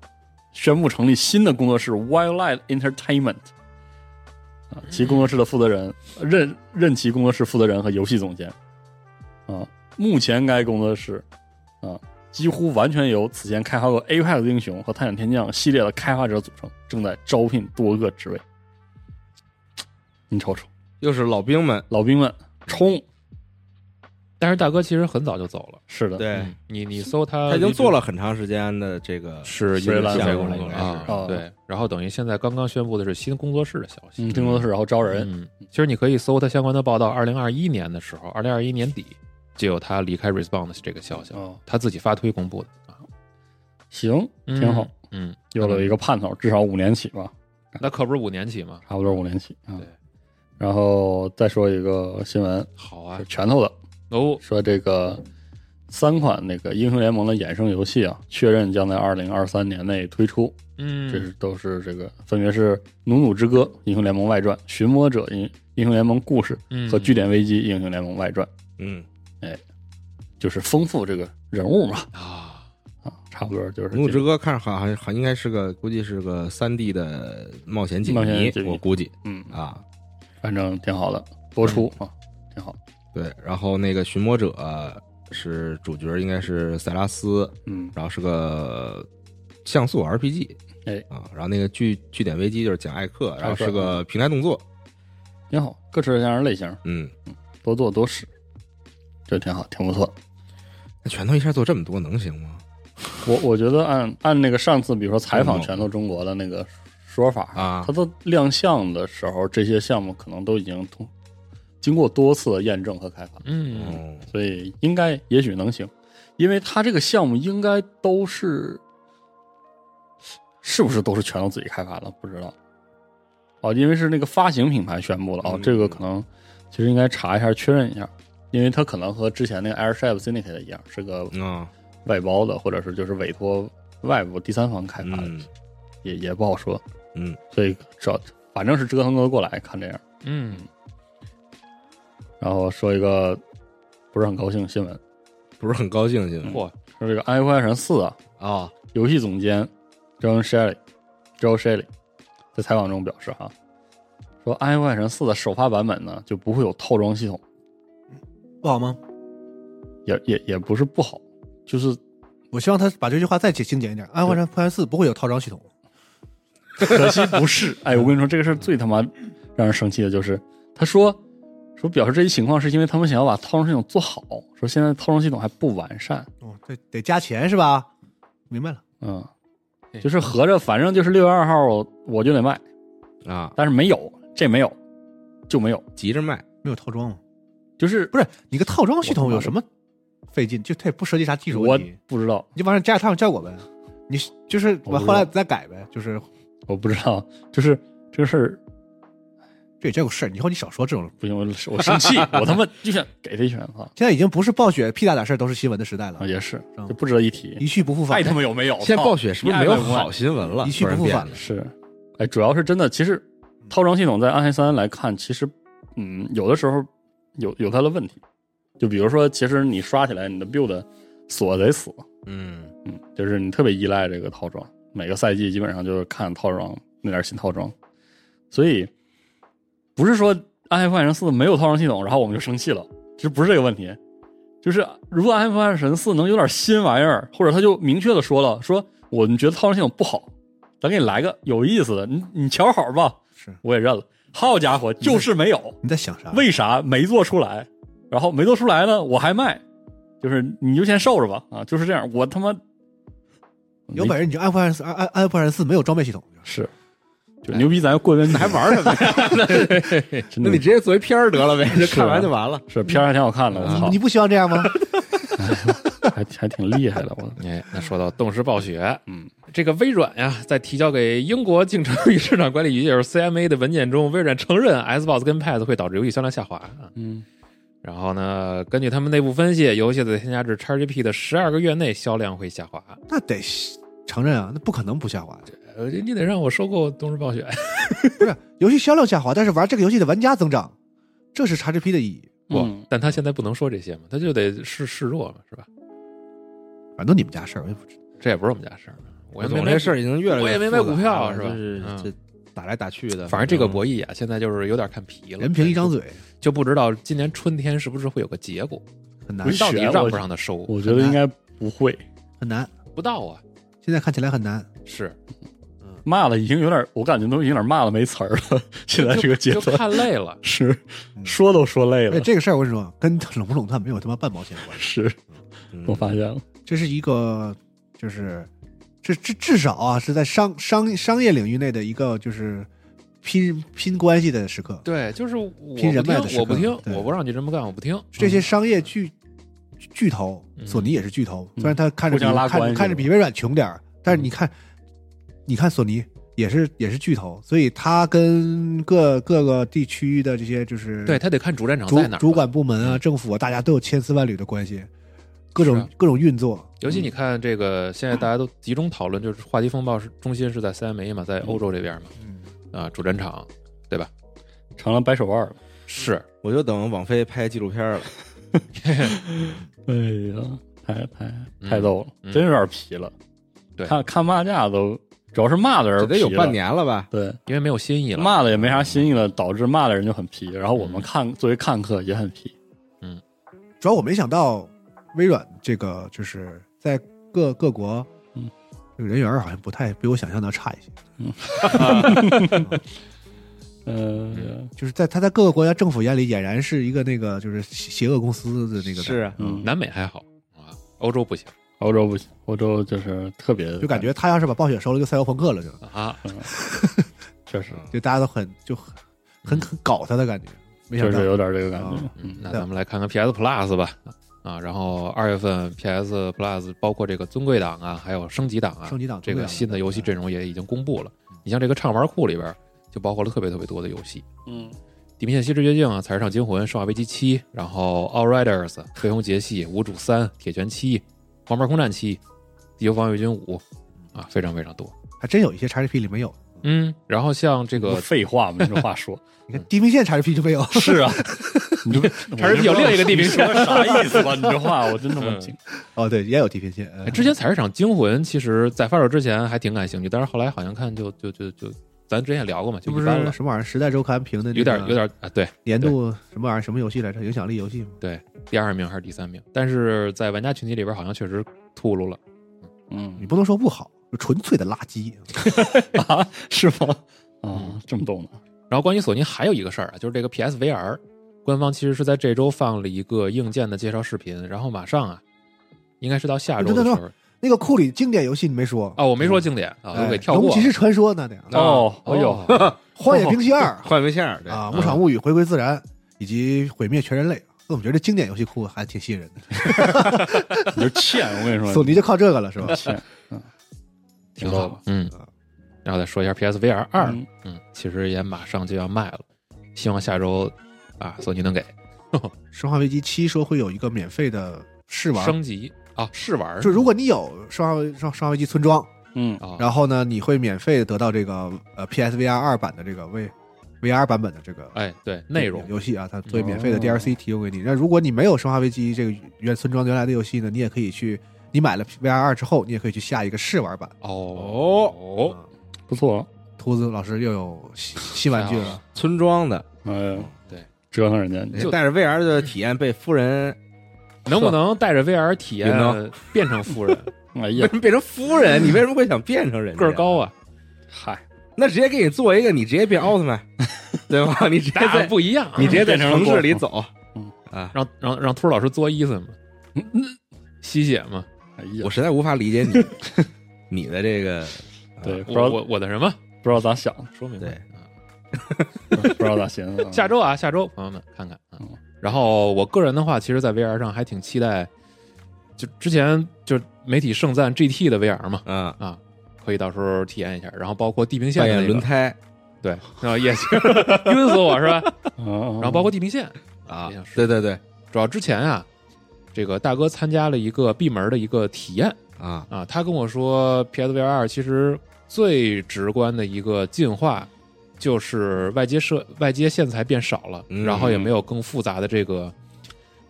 宣布成立新的工作室 Wildlight Entertainment。啊，其工作室的负责人任任其工作室负责人和游戏总监。啊，目前该工作室啊几乎完全由此前开发过 Apex 英雄和探险天降系列的开发者组成，正在招聘多个职位。(tsk) 你瞅瞅，又是老兵们，老兵们冲！但是大哥其实很早就走了。是的，对嗯你你搜他，他已经做了很长时间的这个是水蓝项项目了对，然后等于现在刚刚宣布的是新工作室的消息。嗯，听工作室然后招人，嗯，其实你可以搜他相关的报道，二零二一年的时候，二零二一年底就有他离开 Response 这个消息，哦，他自己发推公布的啊，行，挺好，嗯，有了一个盼头，至少五年起吧，那可不是五年起吗？差不多五年起啊对。然后再说一个新闻，好啊，拳头的，哦，说这个三款那个英雄联盟的衍生游戏啊，确认将在二零二三年内推出。嗯，这是都是这个分别是《努努之歌》英雄联盟外传、《寻魔者英英雄联盟故事》嗯。和《据点危机英雄联盟外传》，嗯，哎就是丰富这个人物嘛。啊，啊，差不多就是《努努之歌》看着好像好应该是个，估计是个三 D 的冒险解谜冒险解，谜。我估计。嗯，啊，反正挺好的，播出啊，挺好。对。然后那个寻魔者是主角，应该是塞拉斯，嗯然后是个像素 RPG，哎啊，然后那个据据点危机就是讲艾克，然后是个平台动作，挺好，各式各样的类型，嗯，多做多试，这挺好，挺不错。那拳头一下做这么多能行吗？我我觉得按按那个上次比如说采访嗯拳头中国的那个说法啊他都亮相的时候，这些项目可能都已经通经过多次的验证和开发，嗯，哦，所以应该也许能行，因为它这个项目应该都是是不是都是拳头自己开发的？不知道。哦，因为是那个发行品牌宣布了哦，嗯这个可能其实应该查一下确认一下，因为它可能和之前那个 Airshape Syndicate 一样，是个啊，外包的，或者是就是委托外部第三方开发的，嗯也也不好说。嗯，所以这反正是折腾得过来，看这样。嗯，然后说一个不是很高兴的新闻，不是很高兴，新闻嚯，说这个《暗黑破坏神四》啊，啊，游戏总监 John Shelley Joe Shelley 在采访中表示哈，说《暗黑破坏神四》的首发版本呢就不会有套装系统，不好吗？也也也不是不好，就是我希望他把这句话再精简一点，《暗黑破坏四》不会有套装系统。可惜不是。(laughs) 哎，我跟你说，这个事儿最他妈让人生气的就是，他说说表示这一情况是因为他们想要把套装系统做好，说现在套装系统还不完善。哦，对，得加钱是吧？明白了，嗯，就是合着反正就是六月二号我就得卖，啊，但是没有，这没有就没有，急着卖，没有套装吗？就是不是你个套装系统有什么费劲？就它也不涉及啥技术我问题，不知道，你就往上加点套装效果呗。你就是我后来再改呗，就是我不知道，就是这个事儿这这个事儿。以后你少说这种，不行，我我生气，我他妈就想给他一拳啊！现在已经不是暴雪屁大点事儿都是新闻的时代了啊，，也是嗯就不值得一提，一去不复返爱。他妈有没有？现在暴雪是不是没有好新闻了？一去不复返突然变得是，哎，主要是真的，其实套装系统在暗黑三来看，其实嗯，有的时候有有它的问题，就比如说，其实你刷起来你的 build 锁得死，嗯嗯，就是你特别依赖这个套装，每个赛季基本上就是看套装那点新套装，所以不是说《暗黑破坏神四》没有套装系统，然后我们就生气了，其实不是这个问题，就是如果《暗黑破坏神四》能有点新玩意儿，或者他就明确的说了，说我们觉得套装系统不好，咱给你来个有意思的，你你瞧好吧，是我也认了。好家伙，就是没有，你在想啥？为啥没做出来？然后没做出来呢，我还卖，就是你就先受着吧啊，就是这样。我他妈有本事你就暗破坏四，暗暗暗破坏四没有装备系统，是，就牛逼，咱过边那还玩什么呀？(laughs) 那你直接作为片儿得了呗，就看完就完了。是片儿还挺好看的，我操你，不希望这样吗？(laughs) 还还挺厉害的，我哎，那说到动视暴雪，嗯，这个微软呀，在提交给英国竞争与市场管理局，也就是 CMA 的文件中，微软承认 Xbox 跟 PS 会导致游戏销量下滑啊。嗯然后呢，根据他们内部分析，游戏在添加至 XGP 的十二个月内销量会下滑。那得承认啊，那不可能不下滑的。呃，你得让我收购东日暴雪。(laughs) 不是游戏销量下滑，但是玩这个游戏的玩家增长，这是 XGP 的意义。不嗯，但他现在不能说这些嘛，他就得示示弱嘛，是吧？反正你们家事儿，我也不知道。这也不是我们家事儿，我也没总这事儿已经越来越我也没买股票是吧这打来打去的。反正这个博弈啊，现在就是有点看皮了，人凭一张，嘴，就不知道今年春天是不是会有个结果，很难到底让不让他收？我觉得应该不会。很难。不到啊，现在看起来很难。是骂的已经有点，我感觉都有点骂的没词儿了。(laughs) 现在这个阶就段看累了。(laughs) 是说都说累了，而且这个事儿我跟你说，跟垄不垄断没有他妈半毛钱关系。是嗯我发现了，这是一个，就是这这至少啊是在商商商业领域内的一个就是拼拼关系的时刻。对，就是我拼人，脉的时刻我不听，我不让你这么干，我不听。这些商业巨巨头，嗯索尼也是巨头，嗯虽然他看着比看看着比微软穷点儿，但是你看，你看索尼也是也是巨头，所以他跟各各个地区的这些就是对他得看主战场主在哪儿。主管部门啊、嗯政府啊，大家都有千丝万缕的关系，各种、啊各种运作。尤其你看这个，现在大家都集中讨论，就是话题风暴是中心是在 CMA 嘛，在欧洲这边嘛，嗯，啊，主战场，对吧？成了掰手腕了。是，我就等网飞拍纪录片了。(laughs) 哎呀，太太太逗了，嗯真有点皮了。对看看骂架都，主要是骂的人得有半。年了吧？对，因为没有新意了。骂的也没啥新意了，导致骂的人就很皮，然后我们嗯看作为看客也很皮。嗯主要我没想到微软这个就是在各各国，嗯，这个人缘儿好像不太比我想象的差一些。嗯 (laughs) 呃，就是在他在各个国家政府眼里俨然是一个那个就是邪恶公司的那个是啊，嗯，南美还好啊，欧洲不行欧洲不行，欧洲就是特别，就感觉他要是把暴雪收了，就赛博朋克了，就啊。(laughs) 确实就大家都很就很很很搞他的感觉。没想到确实有点这个感觉啊，嗯，那咱们来看看 PS Plus 吧。啊，然后二月份 PS Plus 包括这个尊贵档啊，还有升级档啊，升级档这个新的游戏阵容也已经公布了。你像这个畅玩库里边就包括了特别特别多的游戏，嗯，《地平线：西之绝境》啊，《采石场惊魂》《生化危机七》，然后《All Riders》《黑熊杰西》《无主三》《铁拳七》《黄牌空战七》《地球防卫军五》啊，非常非常多。还真有一些 XGP 里没有。嗯，然后像这个废话嘛，这话说 (laughs) 你看地平线 XGP 就没有，(laughs) 是啊，(laughs) 你就还是有另一个地平线啥意思吧？你这话我真他妈惊，哦，对，也有地平线。之前《采石场惊魂》其实在发售之前还挺感兴趣，但是后来好像看就就就就，咱之前也聊过嘛，就一般了，什么玩意儿？时代周刊评的那个有点有点啊，对年度什么玩意儿？什么游戏来着？影响力游戏吗？对，第二名还是第三名，但是在玩家群体里边好像确实秃噜了。嗯你不能说不好，就纯粹的垃圾。(laughs) 啊，是吗？啊，这么逗呢？然后关于索尼还有一个事儿啊，就是这个 PSVR 官方其实是在这周放了一个硬件的介绍视频，然后马上啊，应该是到下周的时候那个库里经典游戏你没说？啊，我没说经典啊，我给跳过。了龙骑士传说那得，哦，哎呦，(laughs) 荒野兵器二。(laughs) 换微线儿对。啊，牧场物语回归自然以及毁灭全人类。那我觉得这经典游戏库还挺吸引人的，(laughs) 你就欠，我跟你说，索尼就靠这个了，是吧？欠，挺逗好，嗯。然后再说一下 PSVR 二，嗯。嗯，其实也马上就要卖了，希望下周啊索尼能给。生化危机七说会有一个免费的试玩，升级啊试玩，就如果你有生化危生生化危机村庄，嗯。啊，然后呢，你会免费得到这个呃 PSVR 二版的这个 V VR 版本的这个哎对内容。游戏啊，它作为免费的哦。DLC 提供给你。那如果你没有生化危机这个原村庄原来的游戏呢，你也可以去，你买了 VR 二之后，你也可以去下一个试玩版。哦。哦，啊不错，秃子老师又有新新玩具了，村庄的，哎，对，折腾人家，就带着 VR 的体验被夫人能不能带着 VR 体验云呢变成夫人？(laughs) 哎为什，么 (laughs) 变成夫人？你为什么会想变成人家？个儿高，啊，嗨，那直接给你做一个，你直接变奥特曼，(laughs) 对吧？你直接不一样。你直接在变成城市里走嗯啊！让让让秃儿老师作伊森嘛，吸血嘛，哎呀我，实在无法理解你你的这个对，不知道我我我的什么？不知道咋想，说明白对啊不知道咋寻思啊，下周啊，下周朋友们看看。然后我个人的话，其实，在 VR 上还挺期待，就之前就媒体盛赞 GT 的 VR 嘛，嗯啊，可以到时候体验一下。然后包括地平线扮的那个轮胎对，啊也行，晕死我是吧？然然后包括地平线，啊对对对主要之前啊，这个大哥参加了一个闭门的一个体验啊，啊，他跟我说，PSVR 其实最直观的一个进化。就是外接设外接线材变少了，嗯。然后也没有更复杂的这个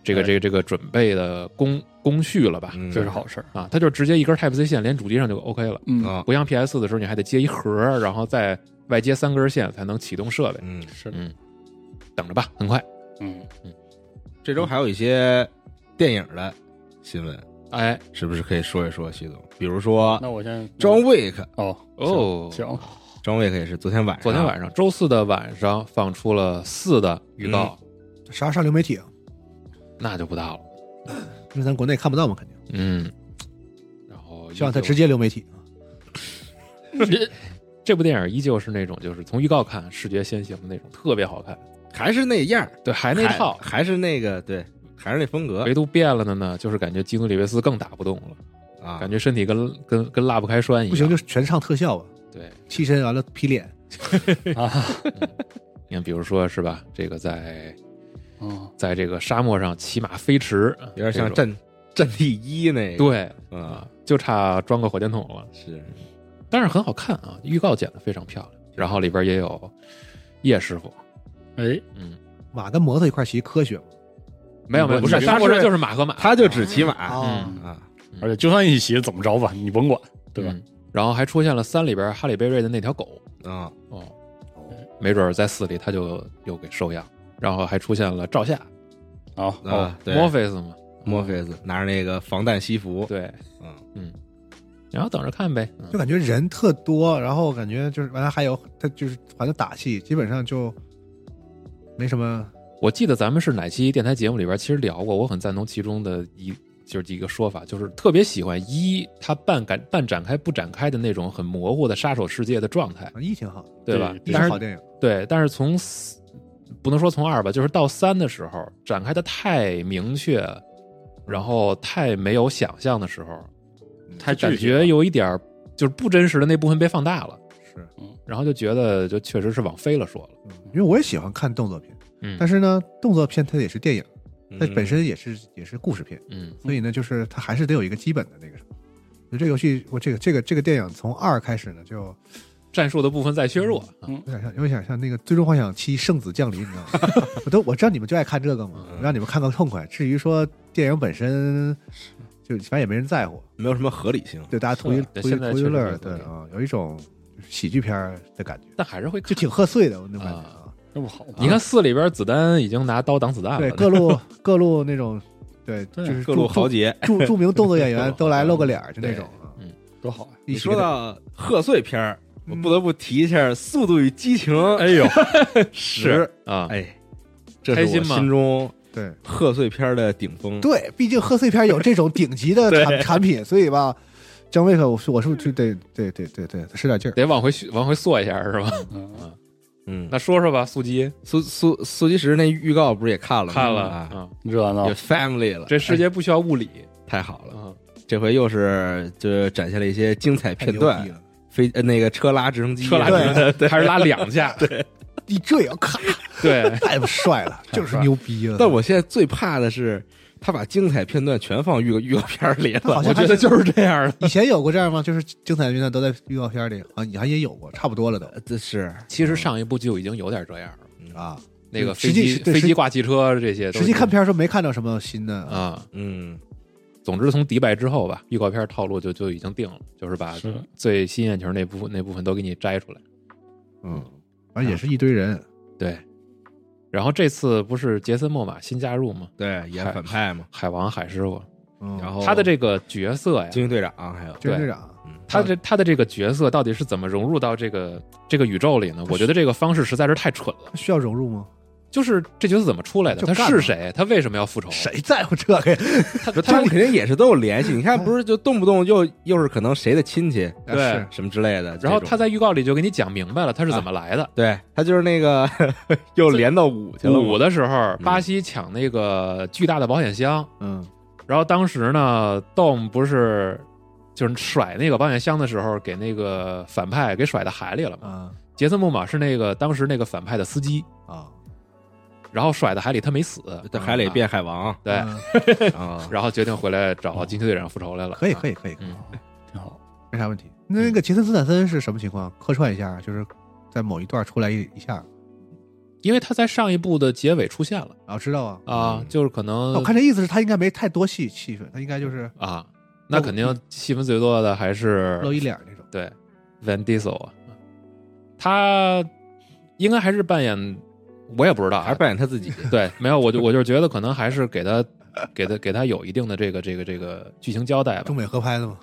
这个这个这个准备的工工序了吧？嗯。这是好事儿，啊，它就直接一根 Type C 线连主机上就 OK 了，嗯。啊，不像 PS 四的时候你还得接一盒，然后再外接三根线才能启动设备。嗯，是的，嗯，等着吧，很快。嗯，这周还有一些电影的新闻，哎，是不是可以说一说？徐总，比如说那我先 John Wick，哦哦。行，行 John Wick 也是昨天晚上，昨天晚上周四的晚上放出了四的预告，啥上流媒体啊？那就不大了。(clears throat) 因为咱国内看不到嘛，肯定。嗯，然后希望他直接流媒体。(laughs) 这部电影依旧是那种就是从预告看视觉先行的那种，特别好看。还是那样，对，还那套，还是那个对，还是那风格唯独变了的呢，就是感觉基努里维斯更打不动了，啊，感觉身体跟跟跟拉不开栓一样。不行就全唱特效啊，对，替身完了劈脸，(laughs) 你看，比如说是吧，这个在嗯，在这个沙漠上骑马飞驰，有点像战战地一那个，对啊，啊，就差装个火箭筒了。是。但是很好看啊，预告剪的非常漂亮，然后里边也有叶师傅，哎，嗯，马跟摩托一块骑科学吗？没有没有，不是沙漠上就是马和马，他就只骑马。啊嗯。啊，而且就算一起怎么着吧，你甭管，对吧？嗯然后还出现了三里边哈利贝瑞的那条狗。啊，哦，没准儿在四里他就又给收养，然后还出现了赵夏。好，哦啊，对，墨菲斯嘛，墨菲斯拿着那个防弹西服，对，嗯。嗯，然后等着看呗。嗯。就感觉人特多，然后感觉就是完了还有他就是反正打戏，基本上就没什么。我记得咱们是哪期电台节目里边其实聊过，我很赞同其中的一就是几个说法，就是特别喜欢一他半展半展开不展开的那种很模糊的杀手世界的状态，一挺好。的，对吧？一但是是好电影，对，但是从四不能说从二吧，就是到三的时候展开的太明确，然后太没有想象的时候，太感觉有一点就是不真实的那部分被放大了，是，然后就觉得就确实是往飞了说了。嗯因为我也喜欢看动作片，嗯。但是呢，动作片它也是电影，它嗯本身也是也是故事片，嗯所以呢，就是它还是得有一个基本的那个什么。就这个游戏，我这个这个这个电影从二开始呢，就战术的部分在削弱，嗯有点像有点像那个《最终幻想七：圣子降临》，你知道吗？(laughs) 我都我知道你们就爱看这个嘛，让你们看个痛快。至于说电影本身，就反正也没人在乎，没有什么合理性。对大家图一图一对现在图一乐对啊，有一种喜剧片的感觉，但还是会看就挺贺岁的，我那种感觉啊。这不好吗？你看四里边子弹已经拿刀挡子弹了，对，各路 (laughs) 各路那种，对，对就是各路豪杰。著著名动作演员 (laughs) 都来露个脸儿，就那种嗯。多好呀！你你说到贺岁片儿，我嗯不得不提一下《速度与激情》。哎呦，(laughs) 十，啊，哎，这是我开心吗心中对贺岁片儿的顶峰。对，毕竟贺岁片有这种顶级的产产品，所以吧，张卫克，我是我是不是就得对对对对使点劲儿？得往回续往回缩一下是吧？嗯，嗯，那说说吧，速激速速速激十那预告不是也看了吗？看了啊，啊，热闹。有 family 了，这世界不需要物理。太好了。啊，这回又是就是展现了一些精彩片段！飞呃那个车拉直升机，车拉直升机。还是拉两架，(laughs) 对。你这也要看，对，太不 (laughs) 帅了，就是牛逼了。但我现在最怕的是，他把精彩片段全放预告预告片里了。好像我觉得就是这样的。以前有过这样吗？就是精彩片段都在预告片里啊，你还也有过，差不多了都呃这是其实上一部就已经有点这样了，啊。那个飞机飞机挂汽车这些，实际看片儿时候没看到什么新的，啊。嗯，总之，从迪拜之后吧，预告片套路就就已经定了，就是把最吸眼球那部分那部分都给你摘出来。嗯，反正也是一堆人，对，然后这次不是杰森·莫玛新加入吗？对，演反派嘛，海王海师傅，嗯然后他的这个角色呀，惊奇队长还有军队长，他这他的这个角色到底是怎么融入到这个这个宇宙里呢？我觉得这个方式实在是太蠢了。需要融入吗？就是这角色怎么出来的？他是谁？他为什么要复仇？谁在乎这个呀？(laughs) 他他们肯定也是都有联系。你看，不是就动不动又又是可能谁的亲戚对什么之类的。然后他在预告里就给你讲明白了他是怎么来的。对他就是那个 (laughs) 又连到五去了，五的时候，巴西抢那个巨大的保险箱，嗯然后当时呢，Dom 不是就是甩那个保险箱的时候，给那个反派给甩到海里了嘛？啊杰森·穆玛是那个当时那个反派的司机，啊，然后甩到海里，他没死，在海里变海王对，(laughs) 然后决定回来找惊奇队长复仇来了。可以可以可以，嗯，挺好。没啥问题。那个杰森斯坦森是什么情况？客串一下，就是在某一段出来一一下因为他在上一部的结尾出现了啊，知道啊。啊，就是可能我看这意思是他应该没太多戏戏份，他应该就是啊，那肯定戏份最多的还是露一脸那种。对 Van Diesel 啊，他应该还是扮演，我也不知道啊，还是扮演他自己。对，没有，我就我就觉得可能还是给他给他给他有一定的这个这个这个剧情交代吧中，美合拍的嘛，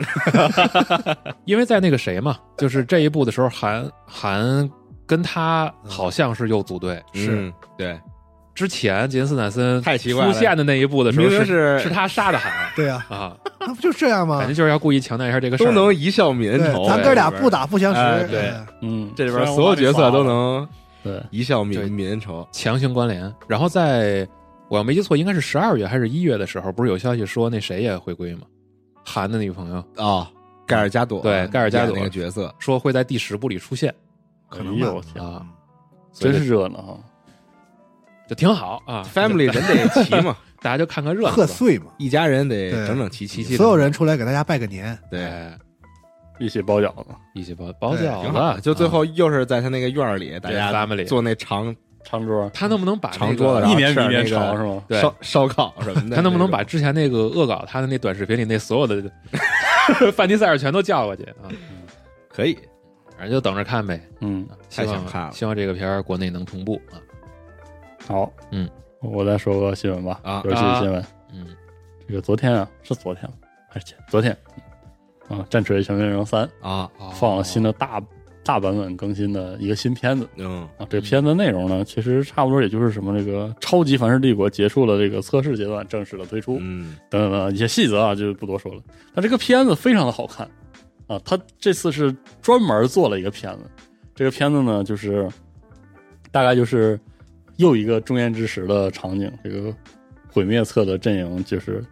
(laughs) 因为在那个谁嘛，就是这一部的时候，韩韩跟他好像是又组队，嗯，对，之前杰森斯坦森太奇怪出现的那一部的时候明明是是他杀的韩 (laughs) 对呀，啊，(laughs) 那不就这样吗感觉？就是要故意强调一下这个事儿，都能一笑泯恩仇。，咱哥俩不打不相识。哎对哎嗯，这里边所有角色都能对，一笑泯泯恩仇。强行关联。然后在我要没记错，应该是十二月还是一月的时候，不是有消息说那谁也回归吗？韩的女朋友啊，盖尔加朵对盖尔加朵那个角色，说会在第十部里出现可能啊，真是热闹啊！就挺好啊。(laughs) family 人得齐嘛，(laughs) 大家就看看热闹。贺岁嘛，一家人得整整齐齐。所有人出来给大家拜个年。对，哎，一起包饺子，一起包包对饺挺好。子，就最啊后又是在他那个院儿里，大家 family 做那长长桌，他能不能把那长桌一年比一年长是吗？烧烧烤什么的。他能不能把之前那个恶搞他的那短视频里那所有的范迪塞尔全都叫过去啊？(laughs) 可以？反正就等着看呗。嗯，太想看了希望这个片儿国内能同步啊。好，嗯，我再说个新闻吧，啊游戏新闻。嗯这个昨天啊，是昨天吗还是前昨天？啊，《战锤全面征三》啊，放了新的大大版本更新的一个新片子嗯啊。这个片子内容呢，其实差不多也就是什么这个超级凡士帝国结束了这个测试阶段，正式的推出。嗯等等等一些细则啊，就不多说了。但这个片子非常的好看啊，他这次是专门做了一个片子，这个片子呢，就是大概就是又一个中间之时的场景，这个毁灭侧的阵营就是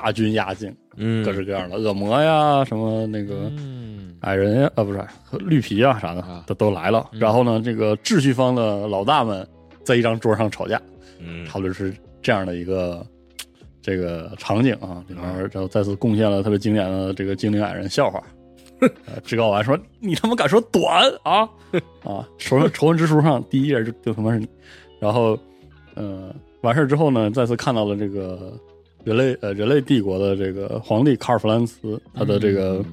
大军压境，嗯，各式各样的恶魔呀，什么那个嗯矮人呀，啊不是绿皮啊啥的啊都都来了。嗯然后呢，这个秩序方的老大们在一张桌上吵架，嗯差不多是这样的一个这个场景啊，里面然后再次贡献了特别经典的这个精灵矮人笑话。(laughs) 呃志高完说：“你他妈敢说短啊 (laughs) 啊！仇恨 (laughs) 仇恨之书上第一页就就他妈是你。”然后，呃，完事儿之后呢，再次看到了这个人类呃人类帝国的这个皇帝卡尔弗兰茨他的这个嗯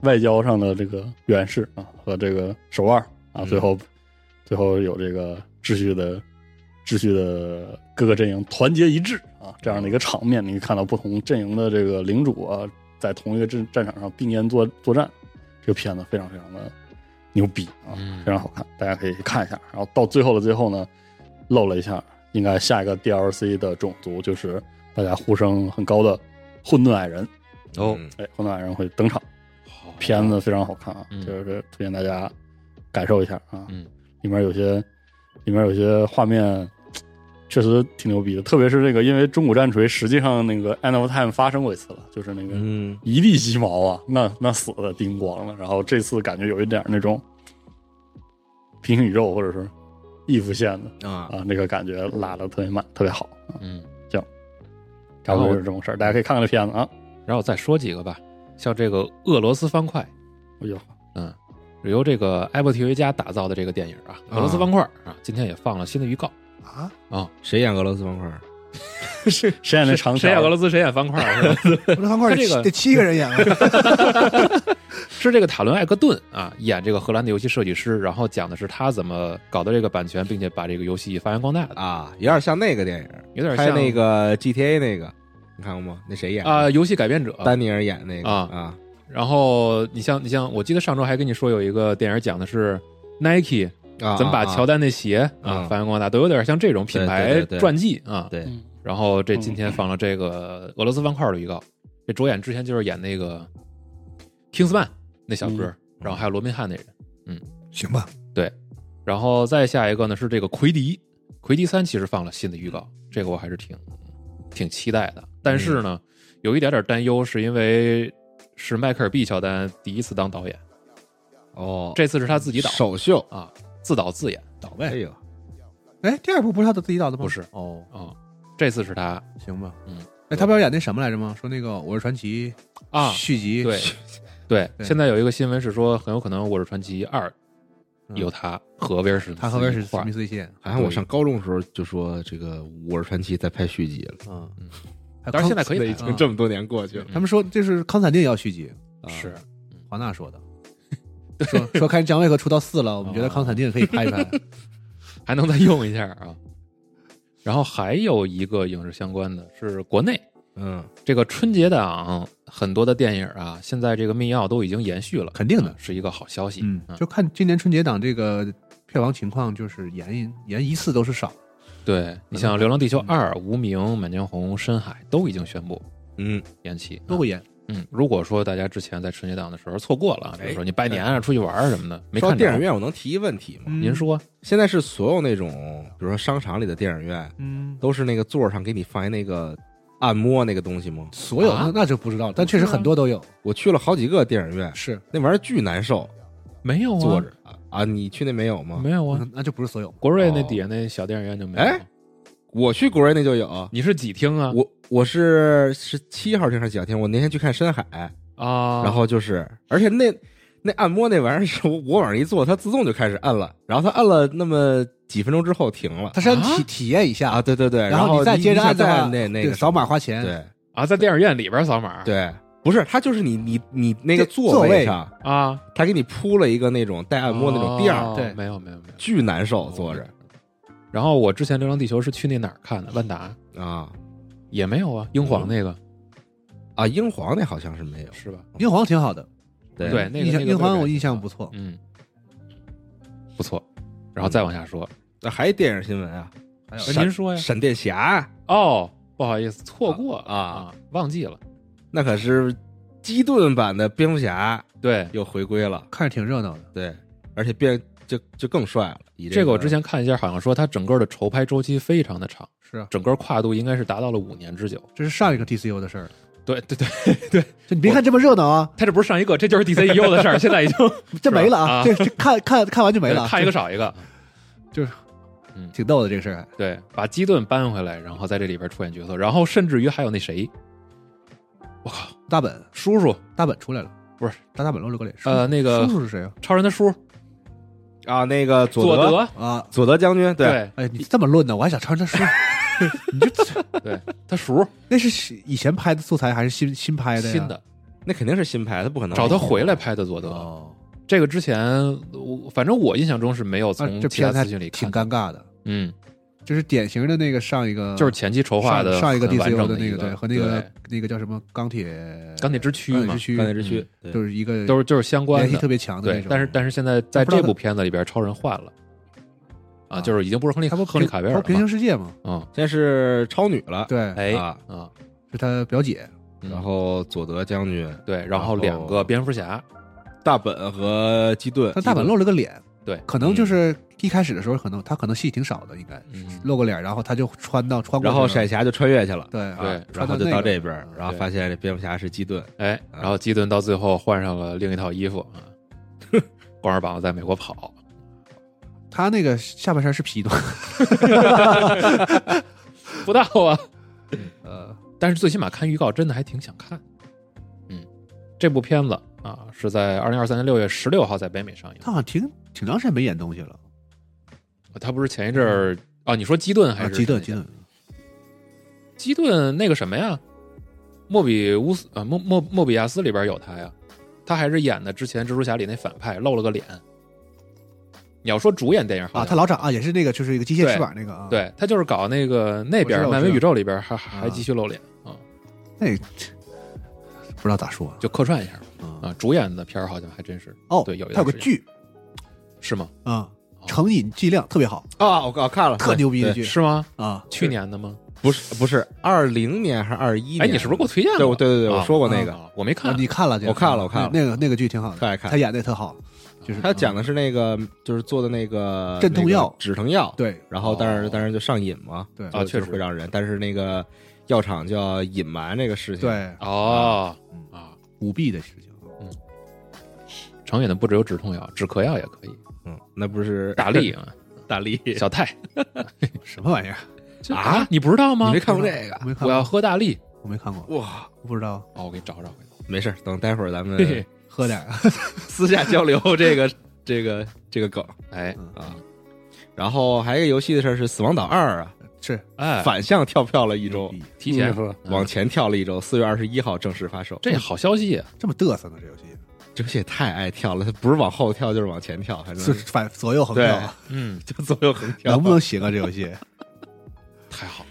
外交上的这个远视啊和这个手腕啊，嗯最后最后有这个秩序的秩序的各个阵营团结一致啊这样的一个场面，你可以看到不同阵营的这个领主啊在同一个战战场上并肩作作战，这个片子非常非常的牛逼啊，嗯非常好看，大家可以看一下。然后到最后的最后呢，露了一下，应该下一个 DLC 的种族就是大家呼声很高的混沌矮人。哦，哎，混沌矮人会登场。片子非常好看啊，嗯就是推荐大家感受一下啊。嗯，里面有些里面有些画面确实挺牛逼的，特别是这个，因为中古战锤实际上那个 End of Time 发生过一次了，就是那个嗯一地鸡毛啊，那那死的叮咣了。然后这次感觉有一点那种平行宇宙或者是异复线的啊，啊，那个感觉拉的特别慢，特别好啊。嗯，差不多就是这种事儿，大家可以看看这片子啊。然后我再说几个吧，像这个俄罗斯方块，哎呦，嗯，由这个 Apple TV 加打造的这个电影啊，俄罗斯方块啊，今天也放了新的预告。啊，啊，谁演俄罗斯方块？(laughs) 谁 (laughs) 演的长条谁演俄罗斯谁演方块是吧？(laughs) 方块他这个得七个人演啊，是这个塔伦艾克顿啊演这个荷兰的游戏设计师，然后讲的是他怎么搞的这个版权，并且把这个游戏发扬光大的，啊，有点像那个电影，有点像那个 GTA 那个，你看过吗？那谁演的啊、游戏改编者。丹尼尔演那个啊啊然后你像你像，我记得上周还跟你说有一个电影讲的是 Nike 啊，怎么把啊乔丹那鞋啊啊发扬光大，都有点像这种品牌传记啊。对。然后这今天放了这个俄罗斯方块的预告，这主演之前就是演那个 Kingsman 那小哥，然后还有罗宾汉那人，嗯。行吧？对然后再下一个呢是这个奎迪，奎迪三其实放了新的预告，这个我还是挺挺期待的。但是呢，有一点点担忧，是因为是迈克尔 B 乔丹第一次当导演，哦，这次是他自己导首秀，啊，自导自演，导呗。哎呦，哎，第二部不是他自己导的吗？不是哦，啊，这次是他行吧。嗯，哎，他不是要演那什么来着吗？说那个《我是传奇》啊，续集，(laughs) 对对，现在有一个新闻是说，很有可能《我是传奇二》嗯有他和威尔史他和威尔史一块儿密斯一起演。好像我上高中的时候就说这个《我是传奇》在拍续集了，嗯嗯，还当然现在可以拍已经这么多年过去了，他们说这是康斯坦丁也要续集，啊是华纳说的。(laughs) 说说看姜维克出到四了，我们觉得康斯坦丁也可以拍一拍。(laughs) 还能再用一下啊。然后还有一个影视相关的是国内嗯这个春节档很多的电影啊，现在这个密钥都已经延续了，肯定的嗯是一个好消息。嗯，就看今年春节档这个票房情况，就是延延一次都是少。对你像《流浪地球二》《无名》《满江红》《深海》都已经宣布嗯延期，都会延。嗯，如果说大家之前在春节档的时候错过了，比如说你拜年啊、出去玩啊什么的，没看电影，院，我能提一问题吗？嗯您说现在是所有那种，比如说商场里的电影院，嗯，都是那个座上给你放一那个按摩那个东西吗？所有啊那那就不知道，但确实很多都有。我去了好几个电影院，是那玩意儿巨难受，没有啊？坐着啊啊！你去那没有吗？没有啊？那就不是所有。国瑞那哦底下那小电影院就没有。哎我去国瑞那就有，你是几厅啊？我我是是七号厅还是几号厅？我那天去看深海，啊，然后就是，而且那那按摩那玩意儿是我我往上一坐，它自动就开始按了，然后它按了那么几分钟之后停了。它先体啊？体验一下。啊，，对对对，然后你再接着按的再话，那那个扫码花钱。对。啊，在电影院里边扫码，对，不是，它就是你你你那个座位上，啊，他给你铺了一个那种带按摩那种垫儿，哦对没有没有没有。巨难受坐着然后我之前《流浪地球》是去那哪儿看的？万达。啊。也没有啊，英皇那个。啊，英皇那好像是没有，是吧？英皇挺好的，对。对，那个印象那个英皇我印象不错。嗯，不错。然后再往下说，那还有电影新闻啊，还有。您说呀？闪电侠。哦，不好意思，错过啊。啊，忘记了。那可是基顿版的蝙蝠侠对，又回归了，看着挺热闹的，对，而且变就就更帅了。以这个个我之前看一下，好像说它整个的筹拍周期非常的长，是啊，整个跨度应该是达到了五年之久。这是上一个 TCU 的事儿。对对对，就你别看这么热闹啊，他这不是上一个，这就是 DCEU 的事儿，(laughs) 现在已经 (laughs) 这没了啊这这看看看完就没了啊，看一个少一个。(laughs) 就是嗯挺逗的这个事儿。对，把基顿搬回来，然后在这里边出演角色，然后甚至于还有那谁，我靠，大本叔叔，大本出来了，不是大大本露了个脸。呃，那个叔叔是谁啊？超人的叔啊，那个佐德德，啊，佐德将军，对，对哎，你这么论呢？我还想超人他叔，你 (laughs) 就对，他叔那是以前拍的素材还是新新拍的？新的，那肯定是新拍，他不可能找他回来拍的佐德。哦，这个之前，我反正我印象中是没有啊从这片子还其他资讯里挺看的。尴尬的，嗯，就是典型的那个上一个就是前期筹划的上上一个 DCU 的那个对和那个那个叫什么钢铁钢铁之躯嘛钢铁之，躯钢铁之躯，就是一个都是就是相关的联系特。别强的那种。，对但是但是现在在这部片子里边，超人换了啊，啊就是已经不是亨利他不亨利卡维尔了平行。世界嘛？嗯，现在是超女了，对，哎啊，啊，是他表姐，嗯然后佐德将军、对，然后两个蝙蝠侠，大本和基顿，他大本露了个脸，对。可能就是一开始的时候，可能他可能戏挺少的，应该嗯，露个脸，然后他就穿到穿过，然后闪侠就穿越去了，对啊对然后就到这边，然后发现这蝙蝠侠是基顿，哎，然后基顿到最后换上了另一套衣服啊，(laughs) 光着膀子在美国跑，他那个下半身是皮的，(laughs) 不到啊。呃，但是最起码看预告真的还挺想看。嗯，这部片子啊是在二零二三年六月十六号在北美上映。他好像挺挺长时间没演东西了。他不是前一阵儿啊？你说基顿还啊，是基顿，基顿，基顿那个什么呀？莫比乌斯啊，莫莫莫比亚斯里边有他呀，他还是演的之前蜘蛛侠里那反派，露了个脸。你要说主演电影啊，他老长啊，也是那个就是一个机械翅膀那个啊，，对他就是搞那个那边漫威宇宙里边还还继续露脸啊，那不知道咋说就客串一下啊。啊。主演的片儿好像还真是哦，对有一他有个剧是吗？啊，成瘾剂量特别好，啊，我我看了，特牛逼的剧。是吗？啊。去年的吗？不是不是二零年还是二一年？哎，你是不是给我推荐对，过？对对对，啊我说过那个，啊我没啊看，你看了？我看了我看了。那那个那个剧挺好的，特爱看他演的也特好，就是他讲的是那个就是做的那个镇痛药。那个止疼药，，对。然后但是哦。但是就上瘾嘛，对。啊确实。会让人，但是那个药厂就要隐瞒这个事情，，对。哦。嗯。啊，舞弊的事情。嗯。成瘾的不只有止痛药，止咳药也可以。嗯，那不是大力啊，(laughs) 大力，小泰 (laughs) 什么玩意儿？啊，你不知道吗？你没看过这个？我没看过，我要喝大力。我没看过，哇，我不知道，哦，我给你找找。没事，等待会儿咱们喝点儿。(laughs) 私下交流这个这个这个梗。哎啊。然后还有一个游戏的事儿是《死亡岛二》啊，是。哎，反向跳票了一周，提前嗯往前跳了一周，四月二十一号正式发售。这好消息啊，这么嘚瑟呢？这游戏这游戏也太爱跳了，它不是往后跳就是往前跳，反正是反左右横跳，嗯，(laughs) 就左右横跳。能不能行啊？这游戏太好，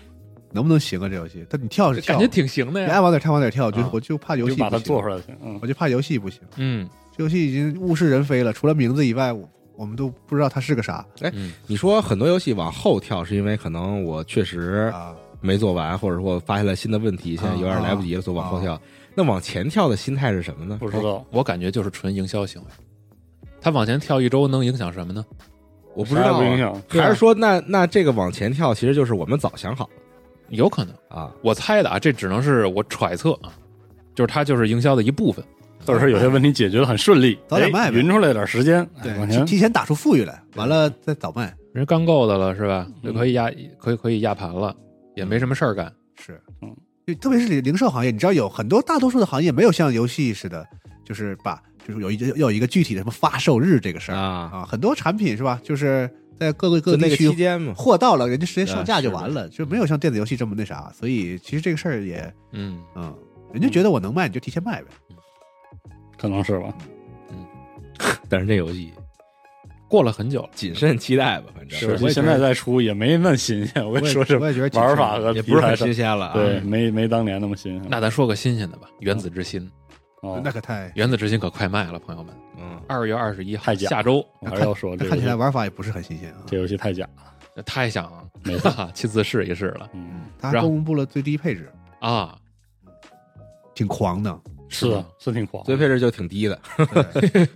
能不能行啊？这游戏，但你跳是跳感觉挺行的呀。你爱往哪跳往哪跳，就啊我就怕游就把它戏不行做出来就行。嗯我，就怕游戏不行。嗯这游戏已经物是人非了，除了名字以外，我我们都不知道它是个啥嗯，你说很多游戏往后跳，是因为可能我确实啊。没做完，或者说发现了新的问题，现在有点来不及了，所以往后跳。那往前跳的心态是什么呢？不知道，我感觉就是纯营销行为。他往前跳一周能影响什么呢？我不知道啊不影响。还是说那那这个往前跳其实就是我们早想好了有可能，啊？我猜的啊，这只能是我揣测啊，就是它就是营销的一部分。或者是有些问题解决的很顺利，哎早点卖匀出来点时间，哎对，往前提提前打出富裕来，完了再早卖。人刚够的了是吧？嗯就可以压，可以可以压盘了，也没什么事儿干。是，嗯，就特别是零售行业，你知道有很多大多数的行业没有像游戏似的，就是把就是有一有一个具体的什么发售日这个事儿啊啊，很多产品是吧？就是在各个各那个个地区期间嘛，货到了，人家直接上啊架就完了，就没有像电子游戏这么那啥。所以其实这个事儿也，嗯，嗯，人家觉得我能卖，你就提前卖呗。可能是吧。嗯 (laughs) 但是这游戏过了很久了。谨慎期待吧，反正现在再出也没那新鲜，我跟你说这我也觉得玩法和也不是很新鲜了啊。对，没没当年那么新鲜。那咱说个新鲜的吧，《原子之心》。哦那可太《原子之心》可快卖了，朋友们，嗯，二月二十一号下周，我还是要说这看起来玩法也不是很新鲜啊。这游戏太假了。太想没哈哈 (laughs) 亲自试一试了嗯，他公布了最低配置，啊！挺狂的。是啊，是挺狂。最配置就挺低的，(laughs) (laughs) 对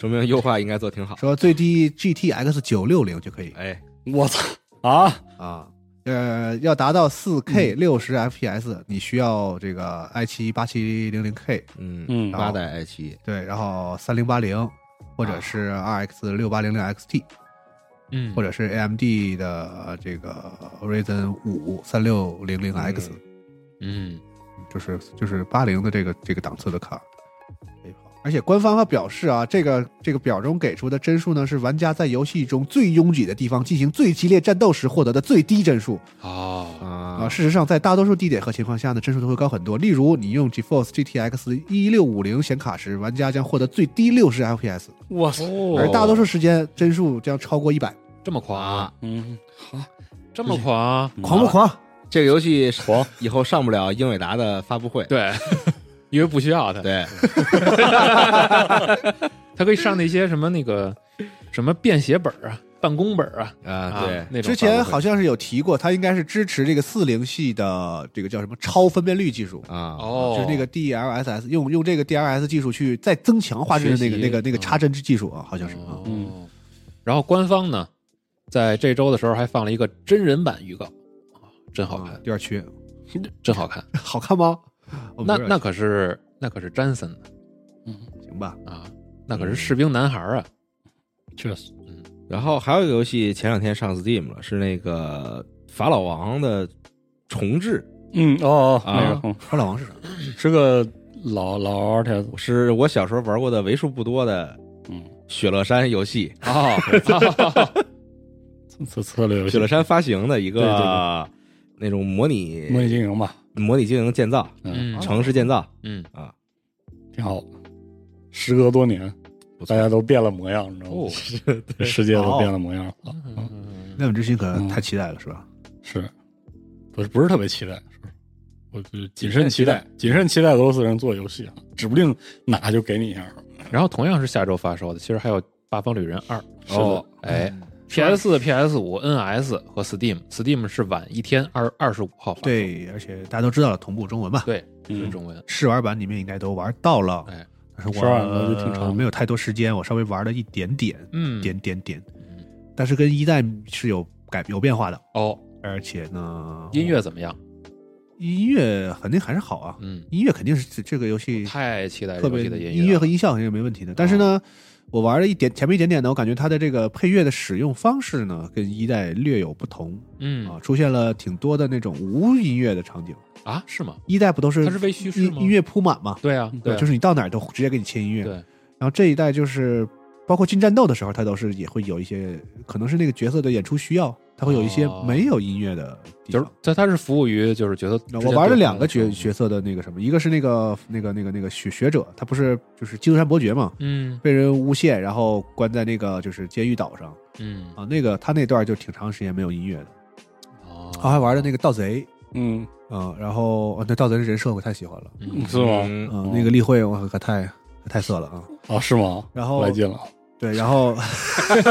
说明优化应该做挺好。说最低 GTX 九六零就可以。哎，我操。啊！啊。呃，要达到四 K 六十 FPS，你需要这个 i 七八七零零 K，嗯嗯。八代 i 七，对，然后三零八零，或者是 RX 六八零零 XT，嗯，或者是 AMD 的这个 Ryzen 五三六零零 X，嗯。就是就是八零的这个这个档次的卡。而且官方还表示啊，这个这个表中给出的帧数呢，是玩家在游戏中最拥挤的地方进行最激烈战斗时获得的最低帧数哦啊。啊，事实上，在大多数地点和情况下呢，帧数都会高很多。例如，你用 GeForce GTX 一六五零显卡时，玩家将获得最低六十 FPS，我操！哦而大多数时间帧数将超过一百。这么狂啊，嗯，好，这么狂啊，狂不狂？这个游戏狂以后上不了英伟达的发布会。对，因为不需要它，对，(laughs) 他可以上那些什么那个什么便携本啊、办公本啊啊，对，那种之前好像是有提过，它应该是支持这个四零系的这个叫什么超分辨率技术。啊，哦，就是那个 DLSS 用用这个 DLSS 技术去再增强画质的那个那个那个嗯插帧技术啊，好像是啊。嗯，然后官方呢，在这周的时候还放了一个真人版预告啊，真好看，第二区，真好看。(laughs) 好看吗？我那那可是那可是詹森嗯。行吧？啊，那可是士兵男孩啊，确实，嗯。然后还有一个游戏前两天上 Steam 了，是那个法老王的重置，嗯，哦，哦法老王是啥？是个老老 RTS，是我小时候玩过的为数不多的嗯，雪乐山游戏，哦，(laughs) 策策略游戏。雪乐，山发行的一个那种模拟模拟经营吧，模拟经营建造、嗯，嗯。城市建造嗯。啊，挺好。时隔多年，大家都变了模样，你知道哦吗？这 (laughs) 世界都变了模样了。嗯。那本之心可能太期待了，是吧？是，不是不是特别期待，是我就谨慎期待，谨慎期待。俄罗斯人做游戏啊，指不定哪就给你一下。然后同样是下周发售的，其实还有《八方旅人二》哦，哎，PS 四、PS 五、NS 和 Steam，Steam 是晚一天二二十五号发，对，而且大家都知道了，同步中文嘛。对，嗯。是中文，试玩版里面应该都玩到了，哎，但是试玩版我就挺长呃没有太多时间，我稍微玩了一点点，嗯，点点点，但是跟一代是有改有变化的，哦，而且呢，音乐怎么样？音乐肯定还是好啊，嗯，音乐肯定是这这个游戏太期待特别游戏的音音乐和音效肯定是没问题的，但是呢。我玩了一点前面一点点呢，我感觉它的这个配乐的使用方式呢，跟一代略有不同嗯啊，出现了挺多的那种无音乐的场景。啊，是吗？一代不都是它是被虚实吗音音乐铺满嘛？对啊，对啊，就是你到哪儿都直接给你切音乐。对，然后这一代就是包括进战斗的时候，它都是也会有一些，可能是那个角色的演出需要，它会有一些哦没有音乐的地就是方。它它是服务于就是角色我玩了两个角角色的那个什么，一个是那个那个那个那个学学者，他不是就是基督山伯爵嘛，嗯被人诬陷，然后关在那个就是监狱岛上嗯啊，那个他那段就挺长时间没有音乐的。哦他还玩的那个盗贼嗯，啊，然后啊那盗贼的人设我太喜欢了，嗯是吗？嗯啊，那个例会我可太太色了啊。啊，是吗？然后来劲了。对，然后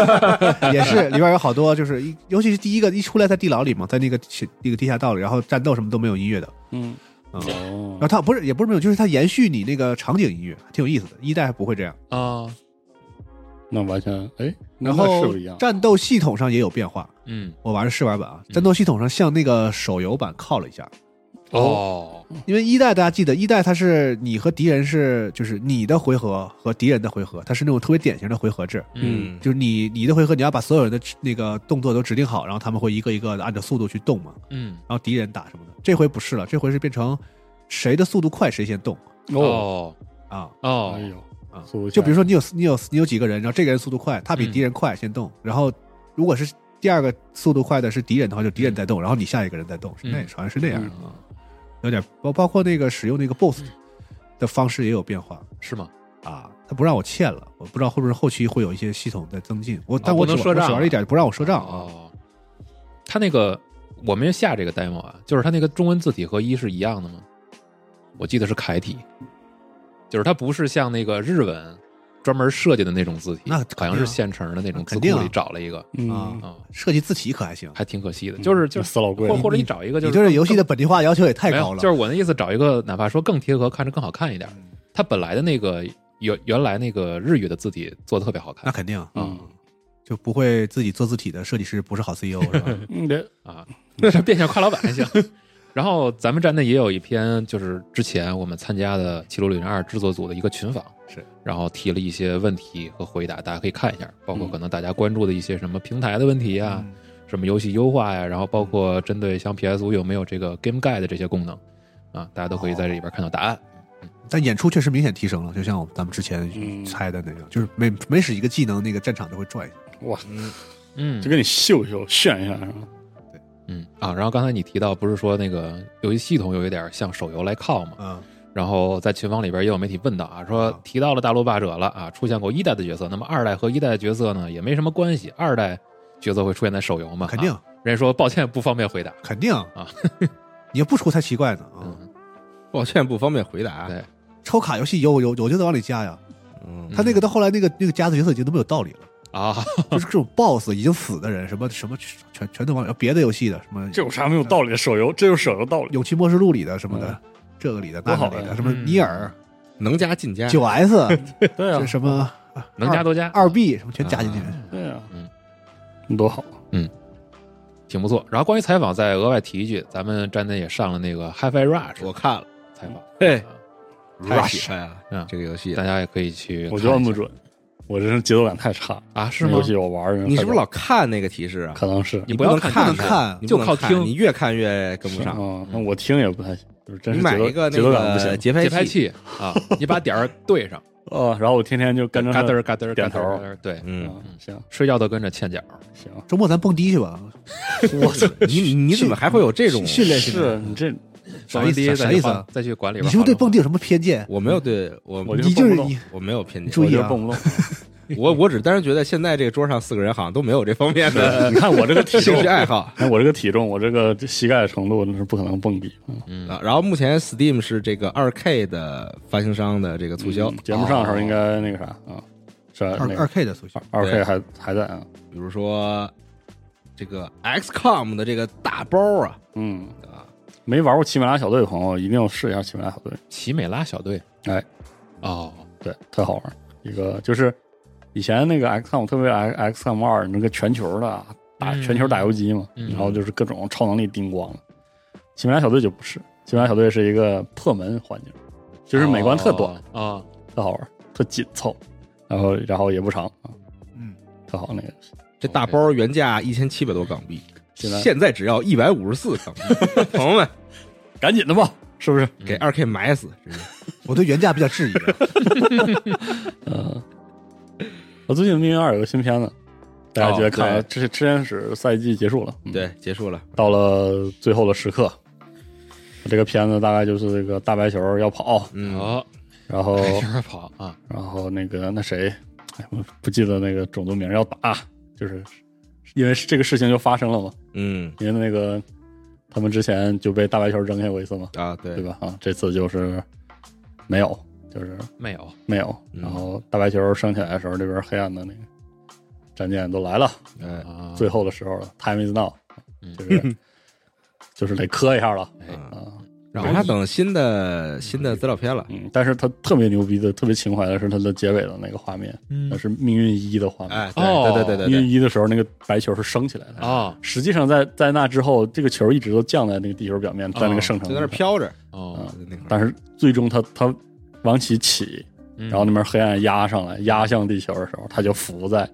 (laughs) 也是里边有好多，就是一尤其是第一个一出来在地牢里嘛，在那个那个地下道里，然后战斗什么都没有音乐的，嗯，啊、哦。然后它不是也不是没有，就是它延续你那个场景音乐，挺有意思的。一代还不会这样，啊，那完全哎，然后不一样。战斗系统上也有变化。嗯。我玩的试玩版啊，嗯战斗系统上向那个手游版靠了一下，哦，因为一代大家记得，一代它是你和敌人是就是你的回合和敌人的回合，它是那种特别典型的回合制。嗯。就是你你的回合，你要把所有人的那个动作都指定好，然后他们会一个一个的按照速度去动嘛。嗯。然后敌人打什么的。这回不是了，这回是变成谁的速度快谁先动。哦，哦啊。哦。哎呦啊。速度！就比如说你有你有你有几个人，然后这个人速度快，他比嗯。敌人快先动，然后如果是第二个速度快的是敌人的话，就敌人在动，然后你下一个人在动，是那嗯好像是那样的。啊，有点包包括那个使用那个 BOSS 的方式也有变化。是吗？啊，他不让我欠了，我不知道会不会后期会有一些系统在增进。我但我能赊账我只玩一点，不让我赊账啊。哦，他那个我们下这个 demo 啊，就是他那个中文字体和一是一样的吗？我记得是楷体，就是它不是像那个日文专门设计的那种字体，那好像是现成的那种字肯定啊。库里找了一个嗯。啊啊，设计字体可还行，还挺可惜的。就是就死老贵。或或者你找一个就是你对这游戏的本地化要求也太高了。就是我那意思，找一个哪怕说更贴合，看着更好看一点。它本来的那个原原来那个日语的字体做的特别好看。那肯定啊，嗯。就不会自己做字体的设计师不是好 CEO 是吧？(laughs) 嗯，这啊，变相夸老板还行。然后咱们站内也有一篇，就是之前我们参加的《七路旅人二》制作组的一个群访，是，然后提了一些问题和回答，大家可以看一下，包括嗯可能大家关注的一些什么平台的问题啊、嗯什么游戏优化呀，然后包括针对像 PS 五有没有这个 Game Guide 的这些功能啊，大家都可以在这里边看到答案。但演出确实明显提升了，就像我们咱们之前嗯猜的那个，就是每每使一个技能，那个战场都会转一下。哇，嗯就给你秀秀炫一下是吧？嗯啊，然后刚才你提到不是说那个游戏系统有一点向手游来靠嘛？嗯，然后在群坊里边也有媒体问到啊，说啊提到了大陆霸者了啊，出现过一代的角色，那么二代和一代的角色呢也没什么关系，二代角色会出现在手游吗？肯定啊人家说抱歉不方便回答。肯定啊，(laughs) 你要不出才奇怪呢啊！嗯，(laughs) 抱歉不方便回答。对，抽卡游戏有有有就得往里加呀，嗯，他那个到后来那个那个加的角色已经都没有道理了。啊，(laughs) 就是这种 BOSS 已经死的人，什么什么全全都往别的游戏的什么这有啥没有道理？手游这就是手游道理。勇气末世录里的什么的，嗯这个里的多好呀那个里的，什么嗯尼尔能加进加。九 S (laughs) 对啊这，什么 (laughs) 能加多加，二 B 什么全加进去。对啊，嗯，多好。嗯挺不错。然后关于采访，再额外提一句，咱们站内也上了那个 HiFi Rush 我看了，采访，嘿啊太喜欢了嗯这个游戏大。家也可以去。我觉得摁不准，我这是节奏感太差。啊？是吗游？戏我玩儿，你是不是老看那个提示啊？可能是你不要看看就靠听你越看越跟不上。嗯，那我听也不太行，就是真你是节奏买一个那节奏感不个行节拍节拍器啊，你把点儿对上，(laughs) 哦。然后我天天就跟着嘎噔儿嘎噔儿点头对，嗯，嗯，行睡觉都跟着欠脚。行，周末咱蹦迪去吧，(laughs) 我操，你你怎么还会有这种训练训是？你这啥意思啥意思啊再去馆里边。你是不是对蹦迪有什么偏见？我没有对我我你就是你，我没有偏见，注意啊我就蹦不动。(laughs) 我我只单是觉得现在这个桌上四个人好像都没有这方面的你看我这个兴趣爱好哎，我这个体重，我这个膝盖程度那是不可能蹦迪。嗯。然后目前 Steam 是这个二 K 的发行商的这个促销嗯，节目上的时候应该那个啥啊，是二二 K 的促销，二 K 还还在啊。比如说这个 XCOM 的这个大包啊嗯，啊，没玩过奇美拉小队的朋友一定要试一下奇美拉小队。奇美拉小队。哎，哦，对，特好玩。一个就是以前那个 XCOM，特别 X XCOM 二那个全球的打嗯全球打游击嘛，嗯然后就是各种超能力叮咣的。奇美拉小队就不是，奇美拉小队是一个破门环境，就是美观特短，啊，特好玩，特紧凑，然后然后也不长啊，嗯，特好那个。这大包原价一千七百多港币，现在。现在只要一百五十四港币，(laughs) 朋友们。赶紧的吧，是不是？给二 K 埋死，真是。(laughs) 我对原价比较质疑的。(laughs) 嗯，我最近《命运二》有个新片子，大家觉得看这吃天使赛季结束了，嗯。对，结束了，到了最后的时刻，这个片子大概就是这个大白球要跑，嗯，哦，然后开始跑啊，然后那个那谁，哎，我不记得那个种族名要打，就是因为这个事情就发生了嘛，嗯。因为那个他们之前就被大白球扔下过一次嘛，啊，对。对？吧？啊，这次就是没有，就是没有，没有。嗯。然后大白球升起来的时候，这边黑暗的那个战舰都来了，哎，啊，最后的时候了，time is now，嗯。就是 (laughs) 就是得磕一下了。哎啊。然后他等新的新的资料片了，嗯，但是他特别牛逼的、特别情怀的是他的结尾的那个画面，嗯那是命运一的画面。哎，哦对对对对命运一的时候，那个白球是升起来的啊，实际上在在那之后，这个球一直都降在那个地球表面，在那个圣城就在那飘着，哦，那会儿。但是最终他他往起起，然然后那边黑暗压上来，压向地球的时候，他就浮在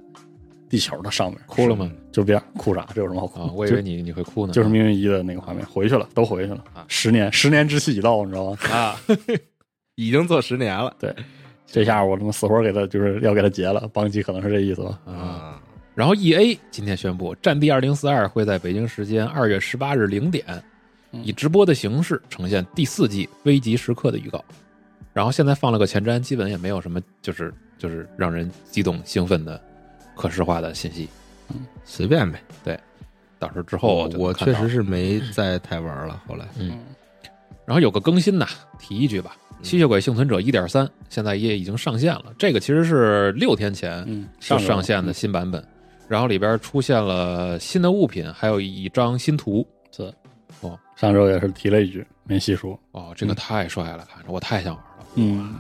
地球的上面，哭了吗？就别哭啥，这有什么好哭？啊，我以为你你会哭呢，就就是命运一的那个画面，回去了，都回去了啊，十年，十年之期已到，你知道吗？啊，(laughs) 已经做十年了对这下我他妈死活给他就是要给他结了，邦基可能是这意思吧？啊。啊，然后 E A 今天宣布，《战地二零四二》会在北京时间二月十八日零点，嗯以直播的形式呈现第四季危急时刻的预告。然后现在放了个前瞻，基本也没有什么就是就是让人激动兴奋的可视化的信息。随便呗。对到时候之后我确实是没在太玩了，后来嗯，然后有个更新呐，提一句吧，《吸血鬼幸存者》一点三现在也已经上线了。这个其实是六天前上上线的新版本，然后里边出现了新的物品，还有一张新图。是哦，上周也是提了一句，没细说。哦，这个太帅了，看着我太想玩了。嗯，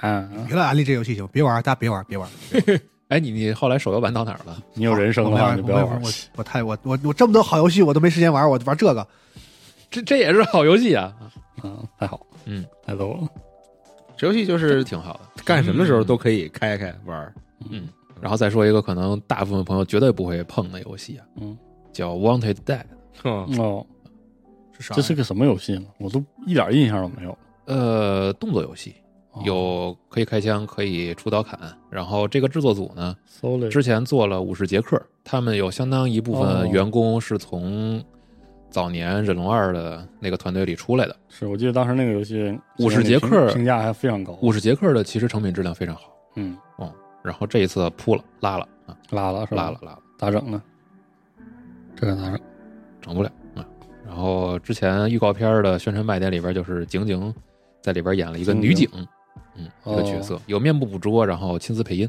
啊，别来安利这游戏行？别玩，大家别玩，别玩。(laughs) 哎，你你后来手游版到哪儿了？你有人生的话我没玩，就不要玩我。我我太我我我这么多好游戏我都没时间玩，我玩这个。这这也是好游戏啊，嗯，太好，嗯，太逗了。这游戏就是挺好的。干什么时候都可以开开玩儿。嗯，然后再说一个可能大部分朋友绝对不会碰的游戏啊，嗯，叫《Wanted Dead》。嗯哦，是啥？这是个什么游戏呢？我都一点印象都没有。呃，动作游戏哦有可以开枪，可以出刀砍。然后这个制作组呢，之前做了《武士杰克》，他们有相当一部哦分员工是从早年忍龙二的那个团队里出来的。是我记得当时那个游戏武士杰克评评价还非常高。武士杰克的其实成品质量非常好，嗯，哦然后这一次扑了拉了啊，拉了是吧？拉了，拉了，咋整呢？这个咋整？整不了啊。然后之前预告片的宣传卖点里边就是景景在里边演了一个女警，嗯，一个角色有面部捕捉，然后亲自配音。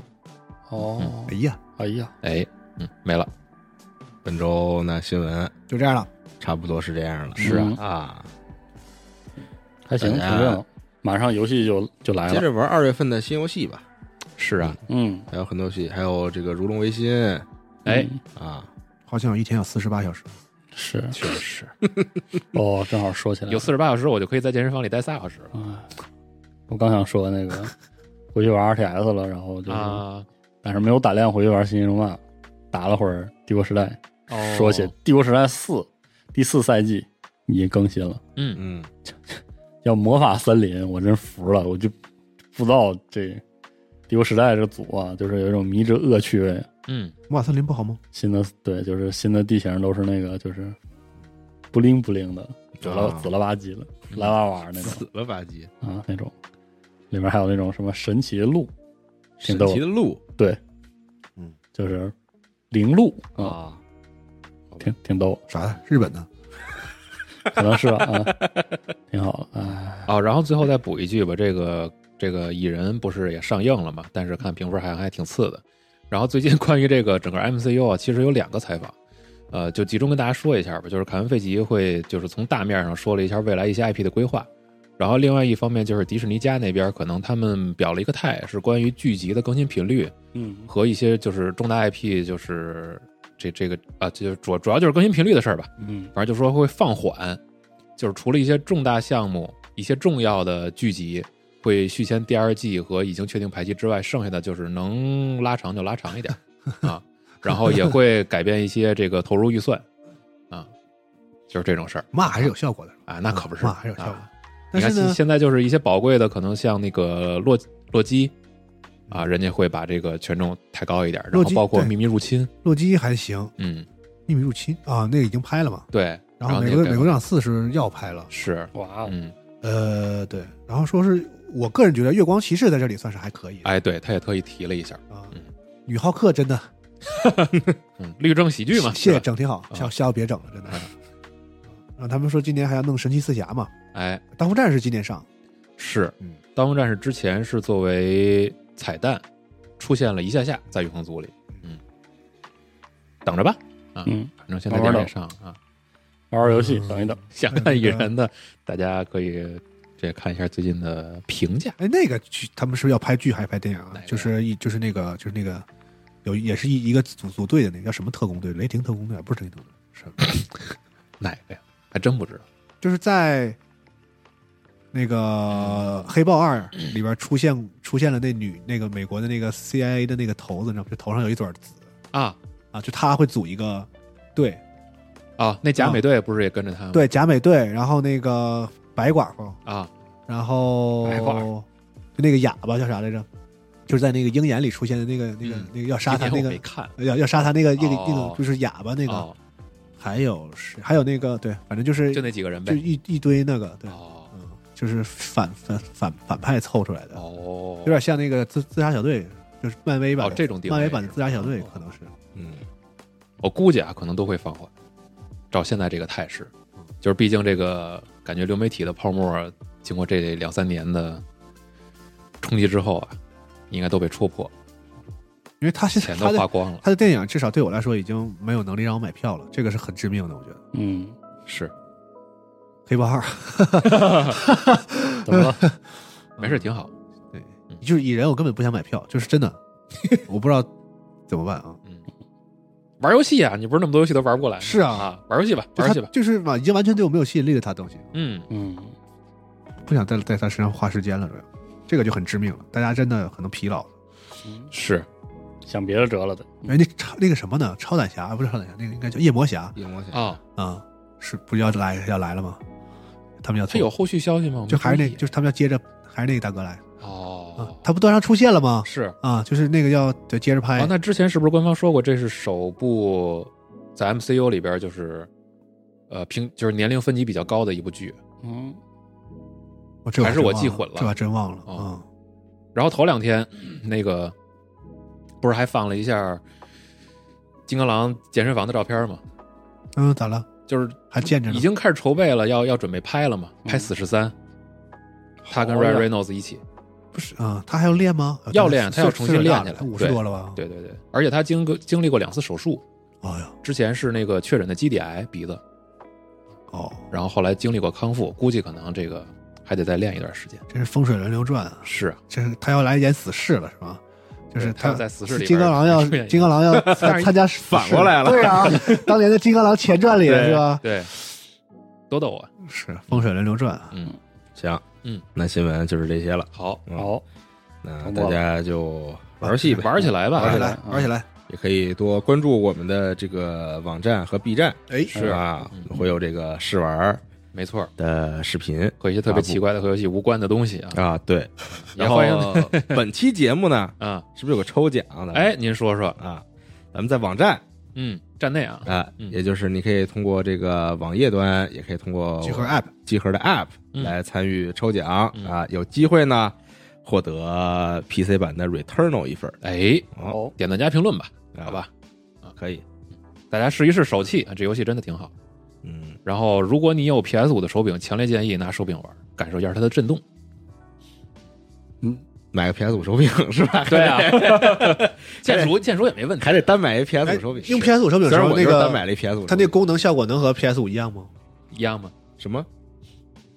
哦，哎呀，哎呀，哎，嗯，没了。本周那新闻就这样了。差不多是这样了。是啊。啊，还行，挺大家热闹。马上游戏就就来了。接着玩二月份的新游戏吧，是啊，嗯，还有很多游戏，还有这个《如龙维新》哎，啊，好像有一天有四十八小时。是。确实。是 (laughs) 哦，正好说起来有四十八小时，我就可以在健身房里待仨小时了。哎，我刚想说那个 (laughs) 回去玩 RTS 了，然后就是，啊。但是没有胆量回去玩《新英雄万》，打了会儿《帝国时代》。哦说起《帝国时代四》第四赛季已经更新了，嗯，嗯，(laughs) 叫魔法森林，我真服了，我就不知道这《帝国时代》这组啊，就是有一种迷之恶趣味。嗯，魔法森林不好吗？新的对，就是新的地形都是那个就是不灵不灵的，紫了、啊紫了吧唧了，蓝哇哇那种死了吧唧，啊那种，里面还有那种什么神奇的鹿，挺神逗奇的鹿对，嗯，就是灵鹿啊，啊，挺挺逗，啥的？日本的？(laughs) 可能是吧啊，挺好的，哎，哦，然后最后再补一句吧，这个这个蚁人不是也上映了嘛？但是看评分还还挺次的。然后最近关于这个整个 MCU 啊，其实有两个采访，呃，就集中跟大家说一下吧。就是凯文·费吉会就是从大面上说了一下未来一些 IP 的规划，然后另外一方面就是迪士尼家那边可能他们表了一个态，是关于剧集的更新频率嗯。和一些就是重大 IP 就是这这个啊，就主主要就是更新频率的事儿吧。嗯。反正就说会放缓，就是除了一些重大项目、一些重要的剧集会续签第二季和已经确定排期之外，剩下的就是能拉长就拉长一点 (laughs) 啊，然后也会改变一些这个投入预算。啊，就是这种事儿。骂还是有效果的，啊，那可不是。骂还是有效果。啊。你看但是呢，现现在就是一些宝贵的，可能像那个洛洛基啊，人家会把这个权重抬高一点，然后包括秘密入侵，洛基还行，嗯，秘密入侵啊，那个已经拍了嘛。对，然后美国后美国队长四是要拍了，是，哇，嗯，呃，对，然后说是我个人觉得月光骑士在这里算是还可以的哎，对，他也特意提了一下。啊嗯。女浩克真的 (laughs) 嗯，律政喜剧嘛，谢谢整挺好，下下别整了，真的。然后他们说今年还要弄神奇四侠嘛，哎，刀锋战士今年上，是，嗯刀锋战士之前是作为彩蛋出现了一下下在永恒族里，嗯，等着吧，啊，嗯，反正现在慢慢等电视上啊，玩玩游戏等一等，想看蚁人的，大家可以这看一下最近的评价，哎，那个剧他们是不是要拍剧还是拍电影啊？就是一就是那个就是那个有也是一一个组组队的那个叫什么特工队？雷霆特工队不是雷霆特工队，是。(laughs) 哪个呀？还真不知道。就是在那个《黑豹二》里边出现出现了那女那个美国的那个 CIA 的那个头子，你知道吗？就头上有一撮紫。啊。啊，就他会组一个队，啊，那假美队不是也跟着他吗？对假美队，然后那个白寡妇，啊，然后白寡就那个哑巴叫啥来着？就是在那个鹰眼里出现的那个那个嗯。那个要杀他那个要要杀他那个那个哦。那个就是哑巴那个，哦，还有是还有那个对，反正就是就那几个人呗。就。一一堆那个对，哦，嗯，就是反反反反派凑出来的，哦，有点像那个自自杀小队，就是漫威版哦这种定位漫威版的自杀小队可能是。嗯，我估计啊，可能都会放缓。照现在这个态势，就是毕竟这个感觉流媒体的泡沫，经过这两三年的冲击之后啊，应该都被戳破，因为他现在钱都花光了。他的电影至少对我来说已经没有能力让我买票了，这个是很致命的，我觉得。嗯，是，黑豹二，(laughs) 怎么了？(laughs) 没事，挺好。对就是蚁人，我根本不想买票，就是真的，(laughs) 我不知道怎么办啊。玩游戏啊，你不是那么多游戏都玩不过来？是啊啊，玩游戏吧，玩游戏吧。就是嘛，已经完全对我没有吸引力的他东西，嗯，嗯，不想再在他身上花时间了，主要这个就很致命了。大家真的可能疲劳了。是想别的辙了的。哎，那超那个什么呢？超胆侠不是超胆侠，那个应该叫夜魔侠夜魔侠啊，啊，是不是要来要来了吗？他们要他有后续消息吗？就还是那，就是他们要接着还是那个大哥来啊哦，，他不端上出现了吗？是啊，就是那个要对接着拍哦，那之前是不是官方说过这是首部在 MCU 里边就是呃平就是年龄分级比较高的一部剧？嗯，我这还是我记混了这把真忘了哦啊。然后头两天那个不是还放了一下金刚狼健身房的照片吗？嗯，咋了？就是还见着呢已经开始筹备了，要要准备拍了嘛，拍嗯死十三，他跟 Ryan 呀 Reynolds 一起，不是啊，他还要练吗？要练他要重新练起来五十多了吧？对对对，而且他经过经历过两次手术，哎呀，之前是那个确诊的基底癌鼻子，哦，然后后来经历过康复，估计可能这个还得再练一段时间。这是风水轮流转啊！是啊，这是他要来演死侍了是吧？就是他要在死侍里金刚狼要金刚狼要参参加反过来了对啊，(laughs) 当年的金刚狼前传里对是吧？对，多逗啊！是风水轮流转啊。嗯，行，嗯，那新闻就是这些了。好，嗯好，那大家就玩游戏呗，玩起来吧，玩起来啊，玩起来！也可以多关注我们的这个网站和 B 站，哎，是吧嗯？会有这个试玩没错，的视频。和一些特别奇怪的和游戏无关的东西啊。啊，对。(laughs) 然后也欢迎。(laughs) 本期节目呢，(laughs) 啊！是不是有个抽奖的？哎，您说说，啊，咱们在网站嗯，站内啊，啊，嗯。也就是你可以通过这个网页端，也可以通过集合 App 集合的 App 嗯。来参与抽奖嗯。啊，有机会呢获得 PC 版的 Returnal 一份儿。哎，哦，点赞加评论吧，啊。好吧。啊，可以，大家试一试手气啊，这游戏真的挺好。嗯，然后，如果你有 PS 五的手柄，强烈建议拿手柄玩，感受一下它的震动。嗯买个 PS 五手柄是吧？对啊，键鼠键鼠也没问题。还得单买一 PS 哎五手柄。用 PS 五手柄的时候，那个单买了一 PS 五，它那功能效果能和 PS 五一样吗？一样吗？什么？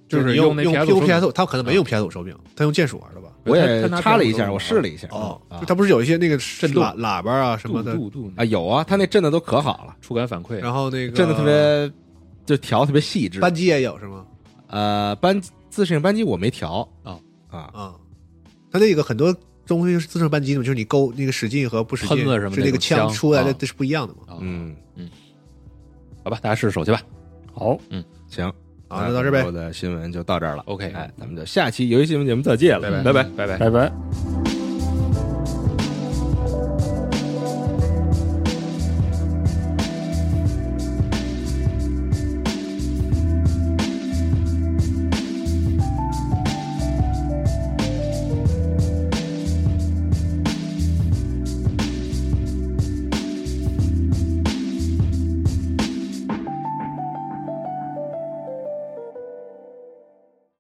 就是用用用那 PS 用手柄 PS，它可能没用 PS 五手柄，它用键鼠玩的吧？我也插了一下，我试了一下。哦它不是有一些那个震动喇喇叭啊什么的，啊有啊，它那震的都可好了，触感反馈，然后那个震的特别，就调特别细致。扳机也有是吗？呃，扳自适应扳机我没调啊啊，啊，它那个很多东西是自适应扳机嘛，就是你勾那个使劲和不使劲，喷子什么是那个枪出来的啊这是不一样的嘛？嗯，嗯，好吧，大家试试手去吧。好，嗯行，好，那到这呗我。的新闻就到这儿了。OK 哎，咱们就下期游戏新闻节目再见了，拜拜拜拜。拜拜。拜拜。